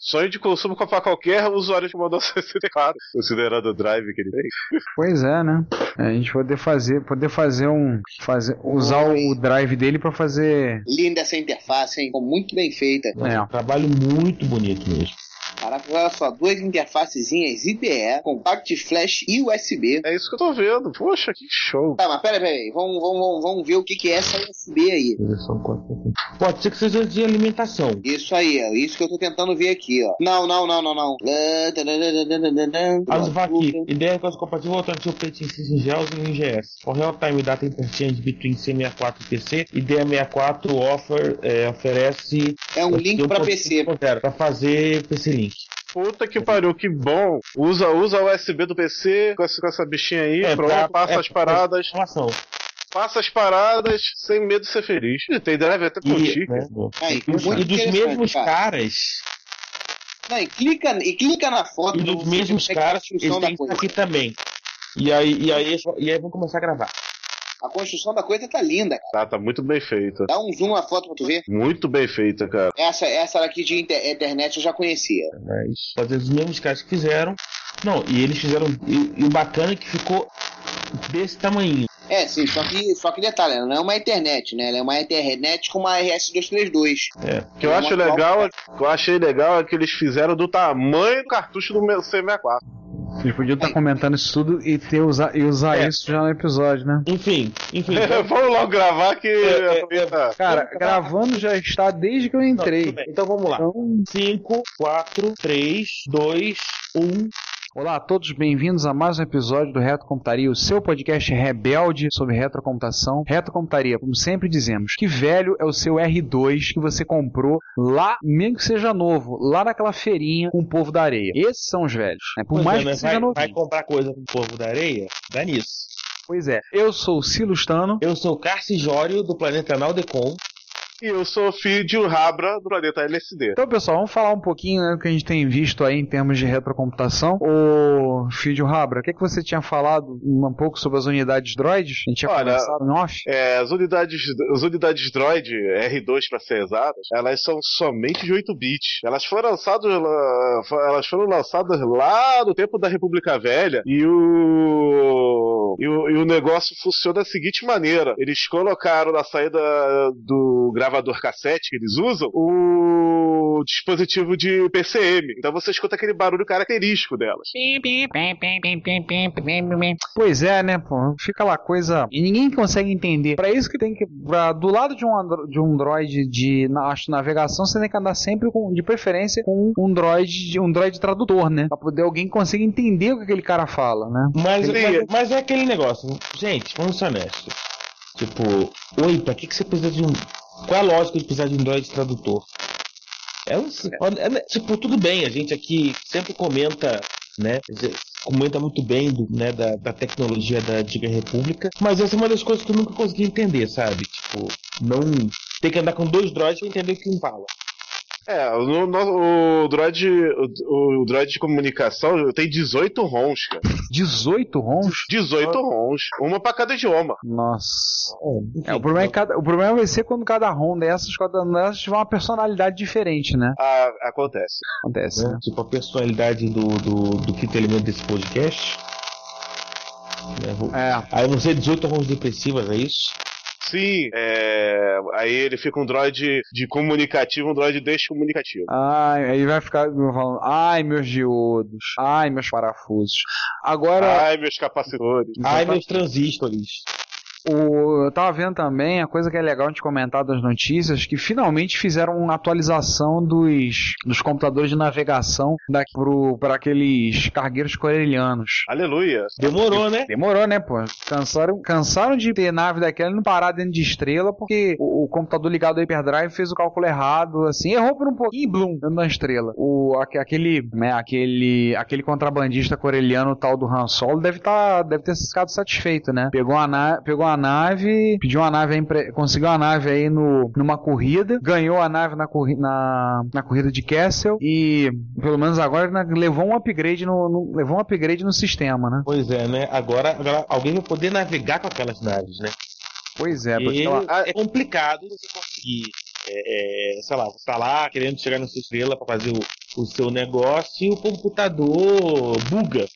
sonho de consumo pra qualquer usuário de Commodore 64, considerando o drive que ele tem. Pois é, né? A gente poder fazer, poder fazer um, fazer, usar o drive dele pra fazer. Linda essa interface, hein? Ficou muito bem feita. É. Trabalho muito bonito mesmo. Caraca, olha só, duas interfacezinhas IDE, Compact Flash e USB. É isso que eu tô vendo. Poxa, que show. Tá, mas pera, pera aí. Vamos, vamos, vamos, vamos ver o que, que é essa USB aí. Pode ser que seja de alimentação. Isso aí, é isso que eu tô tentando ver aqui, ó. Não, não, não, não, não. Vamos vai aqui. Ideia com compatível alternativa Operating System Gels e NGS. For real-time data interchange between C64 e PC, IDEA 64 offer, é, oferece... É um link pra PC. Para fazer PC Link. Puta que pariu, que bom. Usa, usa o USB do PC com essa, com essa bichinha aí, É, pronto, pra- passa é, as paradas. Informação. Passa as paradas sem medo de ser feliz. E Tem drive até com E, né, Aí, e e dos mesmos cara. caras, Não, e clica, e clica na foto e dos mesmos caras, eles têm coisa. aqui também. E aí, e aí, e aí vamos começar a gravar. A construção da coisa tá linda, cara. Tá, tá muito bem feita. Dá um zoom na foto pra tu ver. Muito bem feita, cara. Essa, essa daqui de inter- internet eu já conhecia. Mas fazer os mesmos caras que fizeram. Não, e eles fizeram. E, e o bacana é que ficou desse tamanho. É, sim, só que, só que detalhe, ela não é uma internet, né? Ela é uma internet com uma RS-232. É. O que eu acho legal, o que eu achei legal é que eles fizeram do tamanho do cartucho do meu C64. Vocês podiam estar comentando isso tudo e, ter usar, e usar É. isso já no episódio, né? Enfim, enfim. Vamos logo gravar que. É, Cara, gravando já está desde que eu entrei. Então vamos lá. 5, 4, 3, 2, 1. Olá a todos, bem-vindos a mais um episódio do Retro Computaria, o seu podcast rebelde sobre retrocomputação. Retrocomputaria, como sempre dizemos, que velho é o seu R2 que você comprou lá, mesmo que seja novo, lá naquela feirinha com o povo da areia. Esses são os velhos. Né? Por Pois mais é, né? que seja vai, novo. vai comprar coisa com o povo da areia? Dá nisso. Pois é, eu sou o Silustano. Eu sou o Carcijório do planeta Naldecon. E eu sou filho de Rabra do planeta LSD. Então, pessoal, vamos falar um pouquinho né, do que a gente tem visto aí em termos de retrocomputação. Ô, Fidio Rabra, o que, que você tinha falado um pouco sobre as unidades droids? A gente tinha Olha, conversado em off? É, as unidades, as unidades Droid, R2 para ser exatas, elas são somente de 8 bits. Elas foram lançadas, elas foram lançadas lá no tempo da República Velha e o, e o e o negócio funciona da seguinte maneira: eles colocaram na saída do gravador cassete que eles usam o dispositivo de PCM. Então você escuta aquele barulho característico delas. Pois é, né, pô? Fica lá coisa. E ninguém consegue entender. Pra isso que tem que. pra- do lado de um, andro- de um droid de na- navegação, você tem que andar sempre com, de preferência com um droid, de- um droid tradutor, né? Pra poder alguém consiga entender o que aquele cara fala, né? Mas, Ele- mas, mas é aquele negócio. Gente, vamos ser honestos. Tipo, oi, pra que, que você precisa de um. Qual é a lógica de precisar de um droid tradutor? É um. é- tipo, tudo bem, a gente aqui sempre comenta, né? Comenta muito bem do, né, da, da tecnologia da Antiga República, mas essa é uma das coisas que eu nunca consegui entender, sabe? Tipo, não. Tem que andar com dois droids pra entender o que um fala. É, o, no- o droid, o, o droid de comunicação tem 18 ROMs, cara. 18 ROMs? 18 ROMs. Uma pra cada idioma. Nossa. É, o, problema é que cada, o problema vai ser quando cada ROM dessas, cada dessas tiver uma personalidade diferente, né? Ah, acontece. Acontece, né? Tipo, a personalidade do, do, do quinto elemento desse podcast. Né? Vou- É. Aí vão ser 18 ROMs depressivas, é isso? Sim, é, aí ele fica um droid de comunicativo, um droid descomunicativo. Ai, aí vai ficar falando, ai meus diodos, ai meus parafusos. Agora, Ai, meus capacitores. Ai, meus transistores. O, eu tava vendo também, a coisa que é legal a gente comentar das notícias, que finalmente fizeram uma atualização dos, dos computadores de navegação para aqueles cargueiros corelianos. Aleluia. Demorou, né? Demorou, né, pô? Cansaram, cansaram de ter nave daquela e não parar dentro de estrela, porque o, o computador ligado ao hyperdrive fez o cálculo errado, assim, errou por um pouquinho, blum, dentro da estrela. O, aque- aquele, né, aquele, aquele contrabandista coreliano tal do Han Solo deve, tá, deve ter ficado satisfeito, né? Pegou a, na, pegou a nave, pediu uma nave, aí conseguiu a nave aí no, numa corrida, ganhou a nave na, na, na corrida de Castle e, pelo menos agora, né, levou um upgrade no, no- levou um upgrade no sistema, né? Pois é, né? Agora, agora alguém vai poder navegar com aquelas naves, né? Pois é, porque ela- é complicado você conseguir, é, é, sei lá, você tá lá querendo chegar na sua estrela para fazer o, o seu negócio e o computador buga.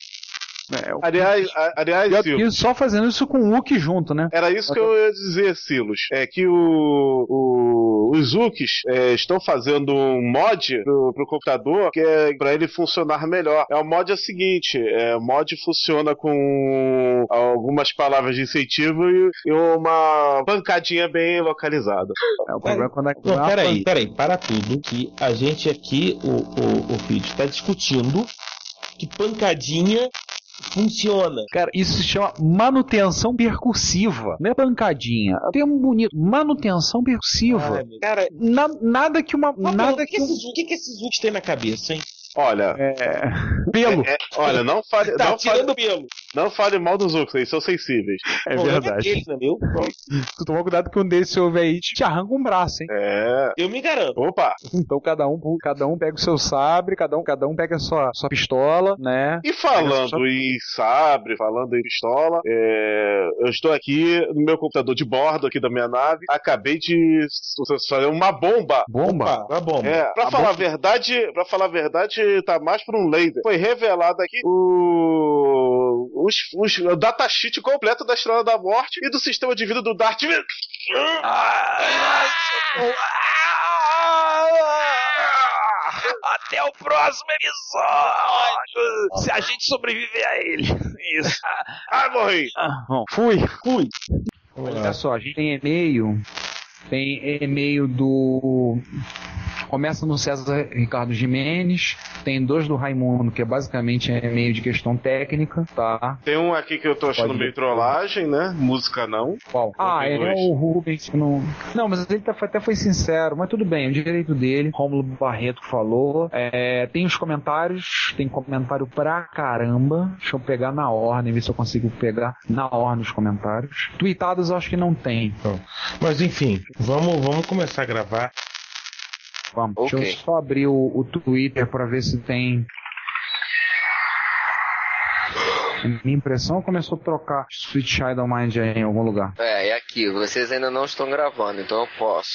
Aliás, a- aliás, E Silas, só fazendo isso com o Wookie junto, né? Era isso que eu ia dizer, Silos. É que o, o- os Zooks é, estão fazendo um mod pro, pro computador que é para ele funcionar melhor. É o mod é o seguinte: é, o mod funciona com algumas palavras de incentivo e, e uma pancadinha bem localizada. É, o problema é quando Não, peraí, peraí, para tudo. Que a gente aqui, o, o, o vídeo, está discutindo que pancadinha funciona. Cara, isso se chama manutenção percussiva. Não é pancadinha. É um termo bonito. Manutenção percussiva. Cara, Na- nada que uma. nada que, esses, o que, que esses têm na cabeça, hein? Olha. É. Pelo. É, olha, não fale. Tá não tirando fale, pelo. Não fale mal dos Zooks, eles são sensíveis. É verdade. Eles, né, meu? Tu toma cuidado que um desses ouve aí te te arranca um braço, hein? É. Eu me garanto. Opa! Então cada um, cada um pega o seu sabre, cada um, cada um pega a sua, sua pistola, né? E falando em sabre, falando em pistola, é, eu estou aqui no meu computador de bordo aqui da minha nave. Acabei de fazer uma bomba. Bomba? Uma bomba. É, pra A falar a bomba- verdade, para falar a verdade, tá mais pra um laser. Foi revelado aqui o, os, os, o datasheet completo da Estrela da Morte e do sistema de vida do Darth Vader. Até o próximo episódio! Se a gente sobreviver a ele. Isso. Ah, morri! bom, fui. Fui. Olha só, a gente tem e-mail. Tem e-mail do. Começa no César Ricardo Jimenez. Tem dois do Raimundo, que é basicamente e-mail de questão técnica, tá? Tem um aqui que eu tô achando Pode meio trollagem, né? Música não. Qual? Ah, ele é o Rubens que não. Não, mas ele tá- até foi sincero, mas tudo bem, é o direito dele. Rômulo Barreto falou. É, tem os comentários, tem comentário pra caramba. Deixa eu pegar na ordem, ver se eu consigo pegar na ordem os comentários. Tweetados eu acho que não tem. Mas enfim, vamos, vamos começar a gravar. Vamos. Deixa eu só abrir o, o Twitter pra ver se tem. Minha impressão começou a trocar Sweet of Mind aí em algum lugar. É, é aqui. Vocês ainda não estão gravando, então eu posso.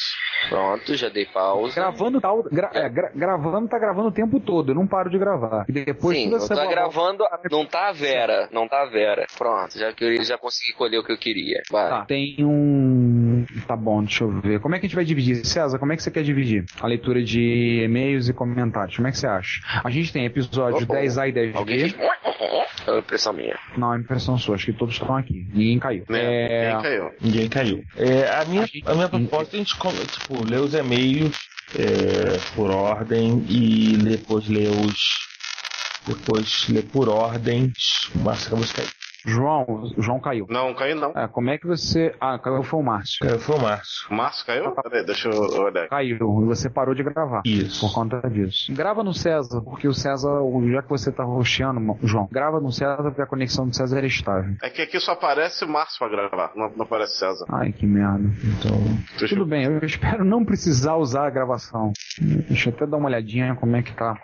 Pronto, já dei pausa. Gravando tá, gra- é, gra- gravando tá gravando o tempo todo, eu não paro de gravar. E depois Sim, toda tá gravando. Não tá a Vera. Não tá a Vera. Pronto, já que eu já consegui colher o que eu queria. Vai. Tá, tem um. Tá bom, deixa eu ver. Como é que a gente vai dividir? César, como é que você quer dividir? A leitura de e-mails e comentários. Como é que você acha? A gente tem episódio Oh, oh. 10A e 10B. Alguém. É uma impressão minha. Não, é impressão sua, acho que todos estão aqui. Ninguém caiu. É, Ninguém caiu. Ninguém caiu. É, a, minha, a minha proposta é a gente tipo, ler os e-mails é, por ordem e depois ler os. Depois ler por ordem. Márcio acabou de cair. João, o João caiu. Não, caiu não. É, como é que você. Ah, caiu foi o Márcio. Caiu foi o Márcio. O Márcio caiu? Peraí, deixa eu olhar. Caiu, e você parou de gravar. Isso. Por conta disso. Grava no César, porque o César, já que você tá roxeando, João, grava no César porque a conexão do César é estável. É que aqui só aparece Márcio pra gravar, não, não aparece César. Ai, que merda. Então. Tudo bem, eu espero não precisar usar a gravação. Deixa eu até dar uma olhadinha como é que tá.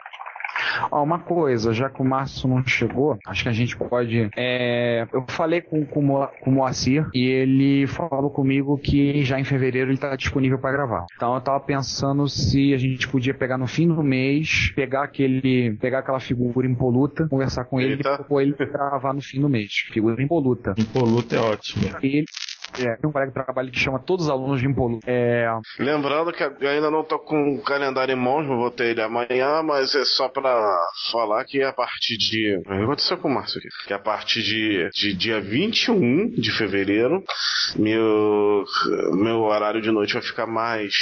Ó, uma coisa, já que o Márcio não chegou, acho que a gente pode. é, eu falei com, com, com o Moacir e ele falou comigo que já em fevereiro ele tá disponível para gravar. Então eu tava pensando se a gente podia pegar no fim do mês, pegar aquele. pegar aquela figura impoluta, conversar com ele Eita. e propor ele gravar no fim do mês. Figura impoluta. Impoluta é ótimo. Ele É, tem um colega de trabalho que chama todos os alunos de Impolu. É, Lembrando que eu ainda não tô com o calendário em mãos, vou ter ele amanhã, mas é só pra falar que a partir de. O que aconteceu com o Márcio aqui? Que a partir de, de dia 21 de fevereiro, meu, meu horário de noite vai ficar mais.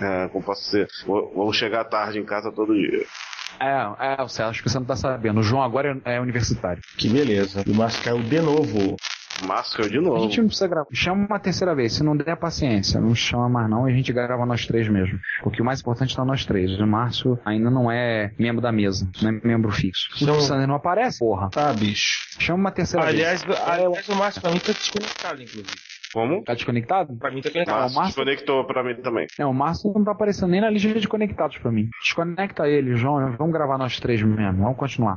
É, como posso dizer? Vou, vou chegar tarde em casa todo dia. é, é, você acho que você não tá sabendo. O João agora é, é universitário. Que beleza. E o Márcio caiu de novo. Márcio caiu de A novo. gente não precisa gravar. Chama uma terceira vez. Se não der paciência, não chama mais não. E a gente grava nós três mesmo. Porque o mais importante tá nós três. O Márcio ainda não é membro da mesa. Não é membro fixo. O Sander não aparece, porra. Tá, bicho. Chama uma terceira Aliás, vez. aliás, o Márcio pra mim tá desconectado, inclusive. Como? Tá desconectado? Pra mim tá conectado. o Márcio Márcio- desconectou pra mim também. É, o Márcio não tá aparecendo nem na lista de conectados pra mim. Desconecta ele, João. Vamos gravar nós três mesmo. Vamos continuar.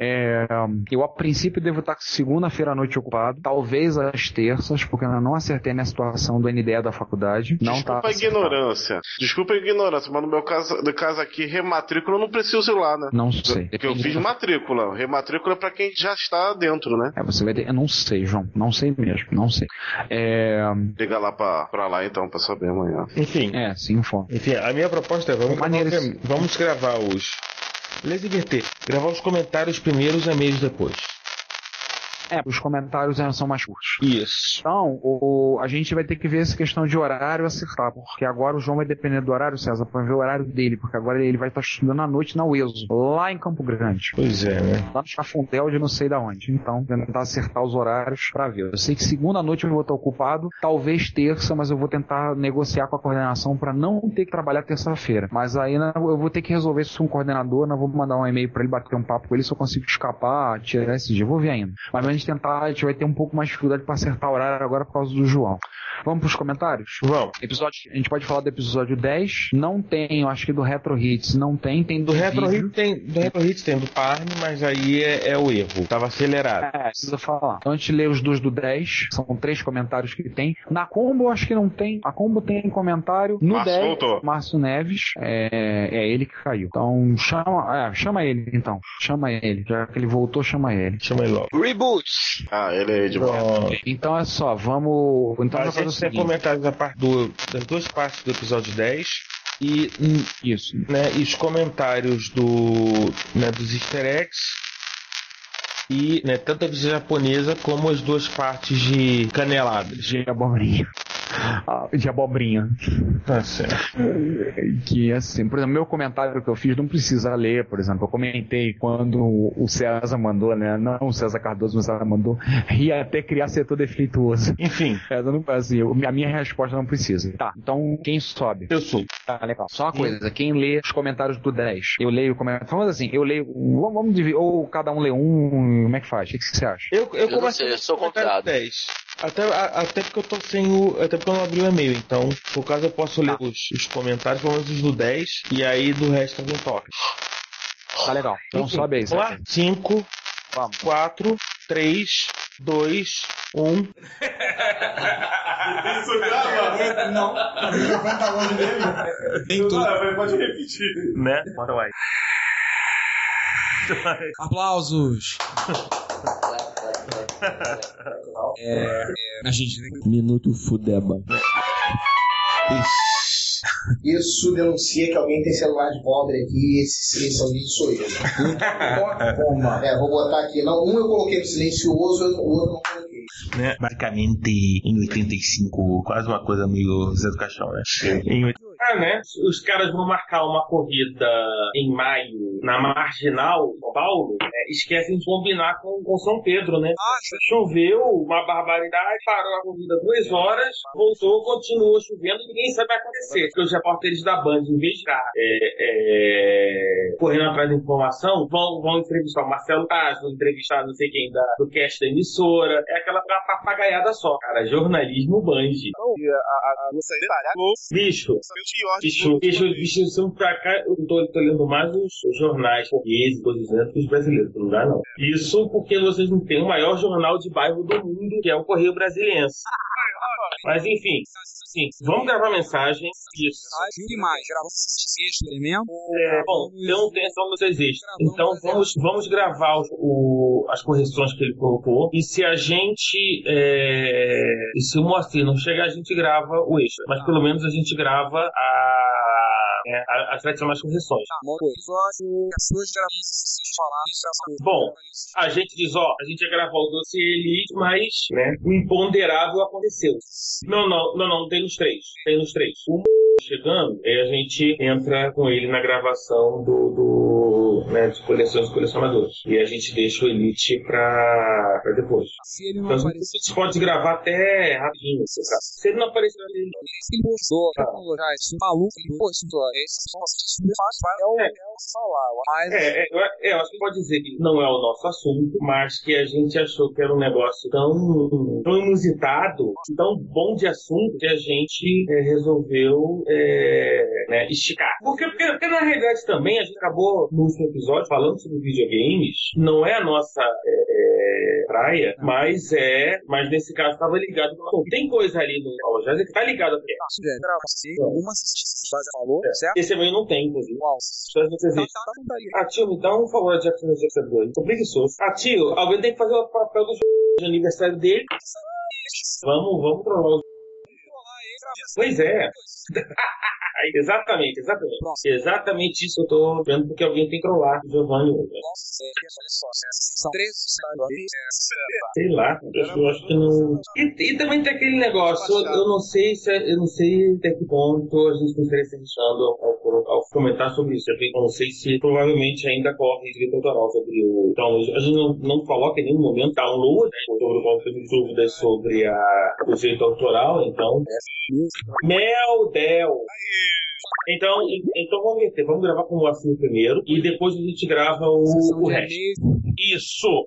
É, eu, a princípio, devo estar segunda-feira à noite ocupado. Talvez às terças, porque eu ainda não acertei minha situação do NDE da faculdade. Não Desculpa tá a ignorância. Desculpa a ignorância, mas no meu caso, no caso aqui, rematrícula eu não preciso ir lá, né? Não sei. Porque eu fiz matrícula. Rematrícula é pra quem já está dentro, né? É, você vai ter. Eu não sei, João. Não sei mesmo. Não sei. É. Liga lá pra, pra lá então, pra saber amanhã. Enfim. É, sim, informa. Enfim, a minha proposta é vamos, esse- vamos gravar os. Beleza, inverter. Gravar os comentários primeiro e os e-mails depois. É, os comentários são mais curtos. Isso. Então, o, a gente vai ter que ver essa questão de horário acertar, porque agora o João vai depender do horário, César, pra ver o horário dele, porque agora ele vai estar estudando à noite na UESO, lá em Campo Grande. Pois é, né? Lá no Chafundel de não sei da onde. Então, tentar acertar os horários pra ver. Eu sei que segunda noite eu vou estar ocupado, talvez terça, mas eu vou tentar negociar com a coordenação pra não ter que trabalhar terça-feira. Mas aí né, eu vou ter que resolver isso com o coordenador, não vou mandar um e-mail pra ele bater um papo com ele se eu consigo escapar, tirar esse dia. Eu vou ver ainda. Mas a gente tentar, a gente vai ter um pouco mais de dificuldade pra acertar o horário agora por causa do João. Vamos pros comentários? Vamos. Episódio, a gente pode falar do episódio 10. Não tem, eu acho que do Retro Hits não tem, tem do, Do Retro vídeo. Hit tem, do Retro Hits tem do Parne, mas aí é, é o erro. Tava acelerado. É, precisa falar. Então a gente lê os dois do 10, são três comentários que tem. Na Combo eu acho que não tem. A Combo tem comentário. No Márcio 10, voltou. Márcio Neves, é, é ele que caiu. Então chama, é, chama ele então. Chama ele. Já que ele voltou, chama ele. Chama ele logo. Reboots. Ah, ele é de volta. Então é só, vamos. Então a gente tem comentários da parte do, das duas partes do episódio 10 e hum, isso, né, e os comentários do né, dos Easter eggs e né, tanto a visão japonesa como as duas partes de caneladas. De abobrinha. Ah, de abobrinha. Tá certo. Que assim, por exemplo, meu comentário que eu fiz não precisa ler, por exemplo. Eu comentei quando o César mandou, né? Não o César Cardoso, mas o César mandou. E até criar setor defeituoso. Enfim. É, não, assim, a minha resposta não precisa. Tá, então quem sobe? Eu sou. Tá, legal. Só uma coisa, quem lê os comentários do 10? Eu leio o comentário. Vamos assim, eu leio. Vamos, dividir. Ou cada um lê um. Como é que faz? O que, você acha? Eu, eu, Eu comecei eu sou com o comentário comprado. 10. Até, a- até porque eu tô sem o. Até porque eu não abri o e-mail. Então, por caso eu posso ler os, os comentários, pelo menos os do 10, e aí do resto alguém toca. Tá legal. Então Enfim, sobe aí, Vamos lá? Sérgio. 5, 4, 3, 2, 1. Isso grava? Não. O microfone tá longe dele. Nem tudo. Não, Pode repetir. Né? Bora lá. Aplausos. é, é, a gente Minuto Fudeba. Isso. Denuncia que alguém tem celular de pobre aqui e esse, silencioso sou eu. é, vou botar aqui. Não, um eu coloquei no silencioso, o outro não coloquei. Né? Basicamente, em 85, quase uma coisa meio Zé do Caixão, né? Em 85, né? Os caras vão marcar uma corrida em maio na Marginal, São Paulo, é, esquecem de combinar com, com São Pedro, né? Ah, Choveu uma barbaridade, parou a corrida duas horas, voltou, continuou chovendo, ninguém sabe o que vai acontecer. Porque os repórteres da Band, em vez de estar é, é, correndo atrás da informação, vão, vão entrevistar o Marcelo Taz, vão entrevistar não sei quem da, do cast da emissora. É aquela papagaiada só, cara. Jornalismo Band. Não, a, a, a, é a bicho, bicho, bicho, se eu pra cá, eu tô, tô lendo mais os jornais portugueses, coisas assim, que os brasileiros, não dá não. Isso porque vocês não têm o maior jornal de bairro do mundo, que é o Correio Brasiliense. Mas enfim, sim, vamos gravar mensagem. Isso. Mais, gravamos extra mesmo? É, bom, então tem essa não existe. Então vamos, vamos gravar o, o- as correções que ele colocou. E se a gente. É, e se o Moacir não chegar, a gente grava o extra. Mas pelo menos a gente grava a. É, a- as tradicionais correções. Bom, a gente diz, ó, a gente ia gravar o doce Elite, mas né, o imponderável aconteceu. Não, não, não, não, tem nos três. Tem nos três. O chegando, aí a gente entra com ele na gravação do, do né, de coleções e colecionadores. E a gente deixa o Elite pra, pra depois. Se ele não Então a aparecer. gente pode gravar até rapidinho. se ele não aparecer, ele Se ele postou, já, esse maluco, ele postou, esse só é o, é o falar, mas... É, é, eu, é, eu acho que pode dizer que não é o nosso assunto, mas que a gente achou que era um negócio tão, tão inusitado, tão bom de assunto, que a gente é, resolveu é, né, esticar. Porque, porque, porque, na realidade também a gente acabou no episódio falando sobre videogames, não é a nossa é, é, praia, mas é, mas nesse caso estava ligado Tem coisa ali no Jazz que tá ligado a Uma assistência, já falou, certo? Esse também não tem, inclusive. Se você existe. Ah, tio, me dá um favor, Jackson Jackson 2. Tô preguiçoso. Ah, tio, alguém tem que fazer o papel do de aniversário dele. Vamos, vamos trollar o Pois é. exatamente, exatamente. Exatamente isso eu tô vendo porque alguém tem que trollar o Giovanni hoje. Sei lá, eu acho que não. E, e também tem aquele negócio, eu, eu não sei se é- eu não sei até que ponto a gente não estaria se deixando ao, ao- ao comentar sobre isso. Eu não sei se provavelmente ainda corre direito autoral sobre o. Então, a gente não, não coloca em nenhum momento download né, sobre o dúvidas sobre a, o direito autoral, então. Mel Del. Então, então vamos ver, vamos gravar com o Moacir primeiro e depois a gente grava o, o resto. Isso!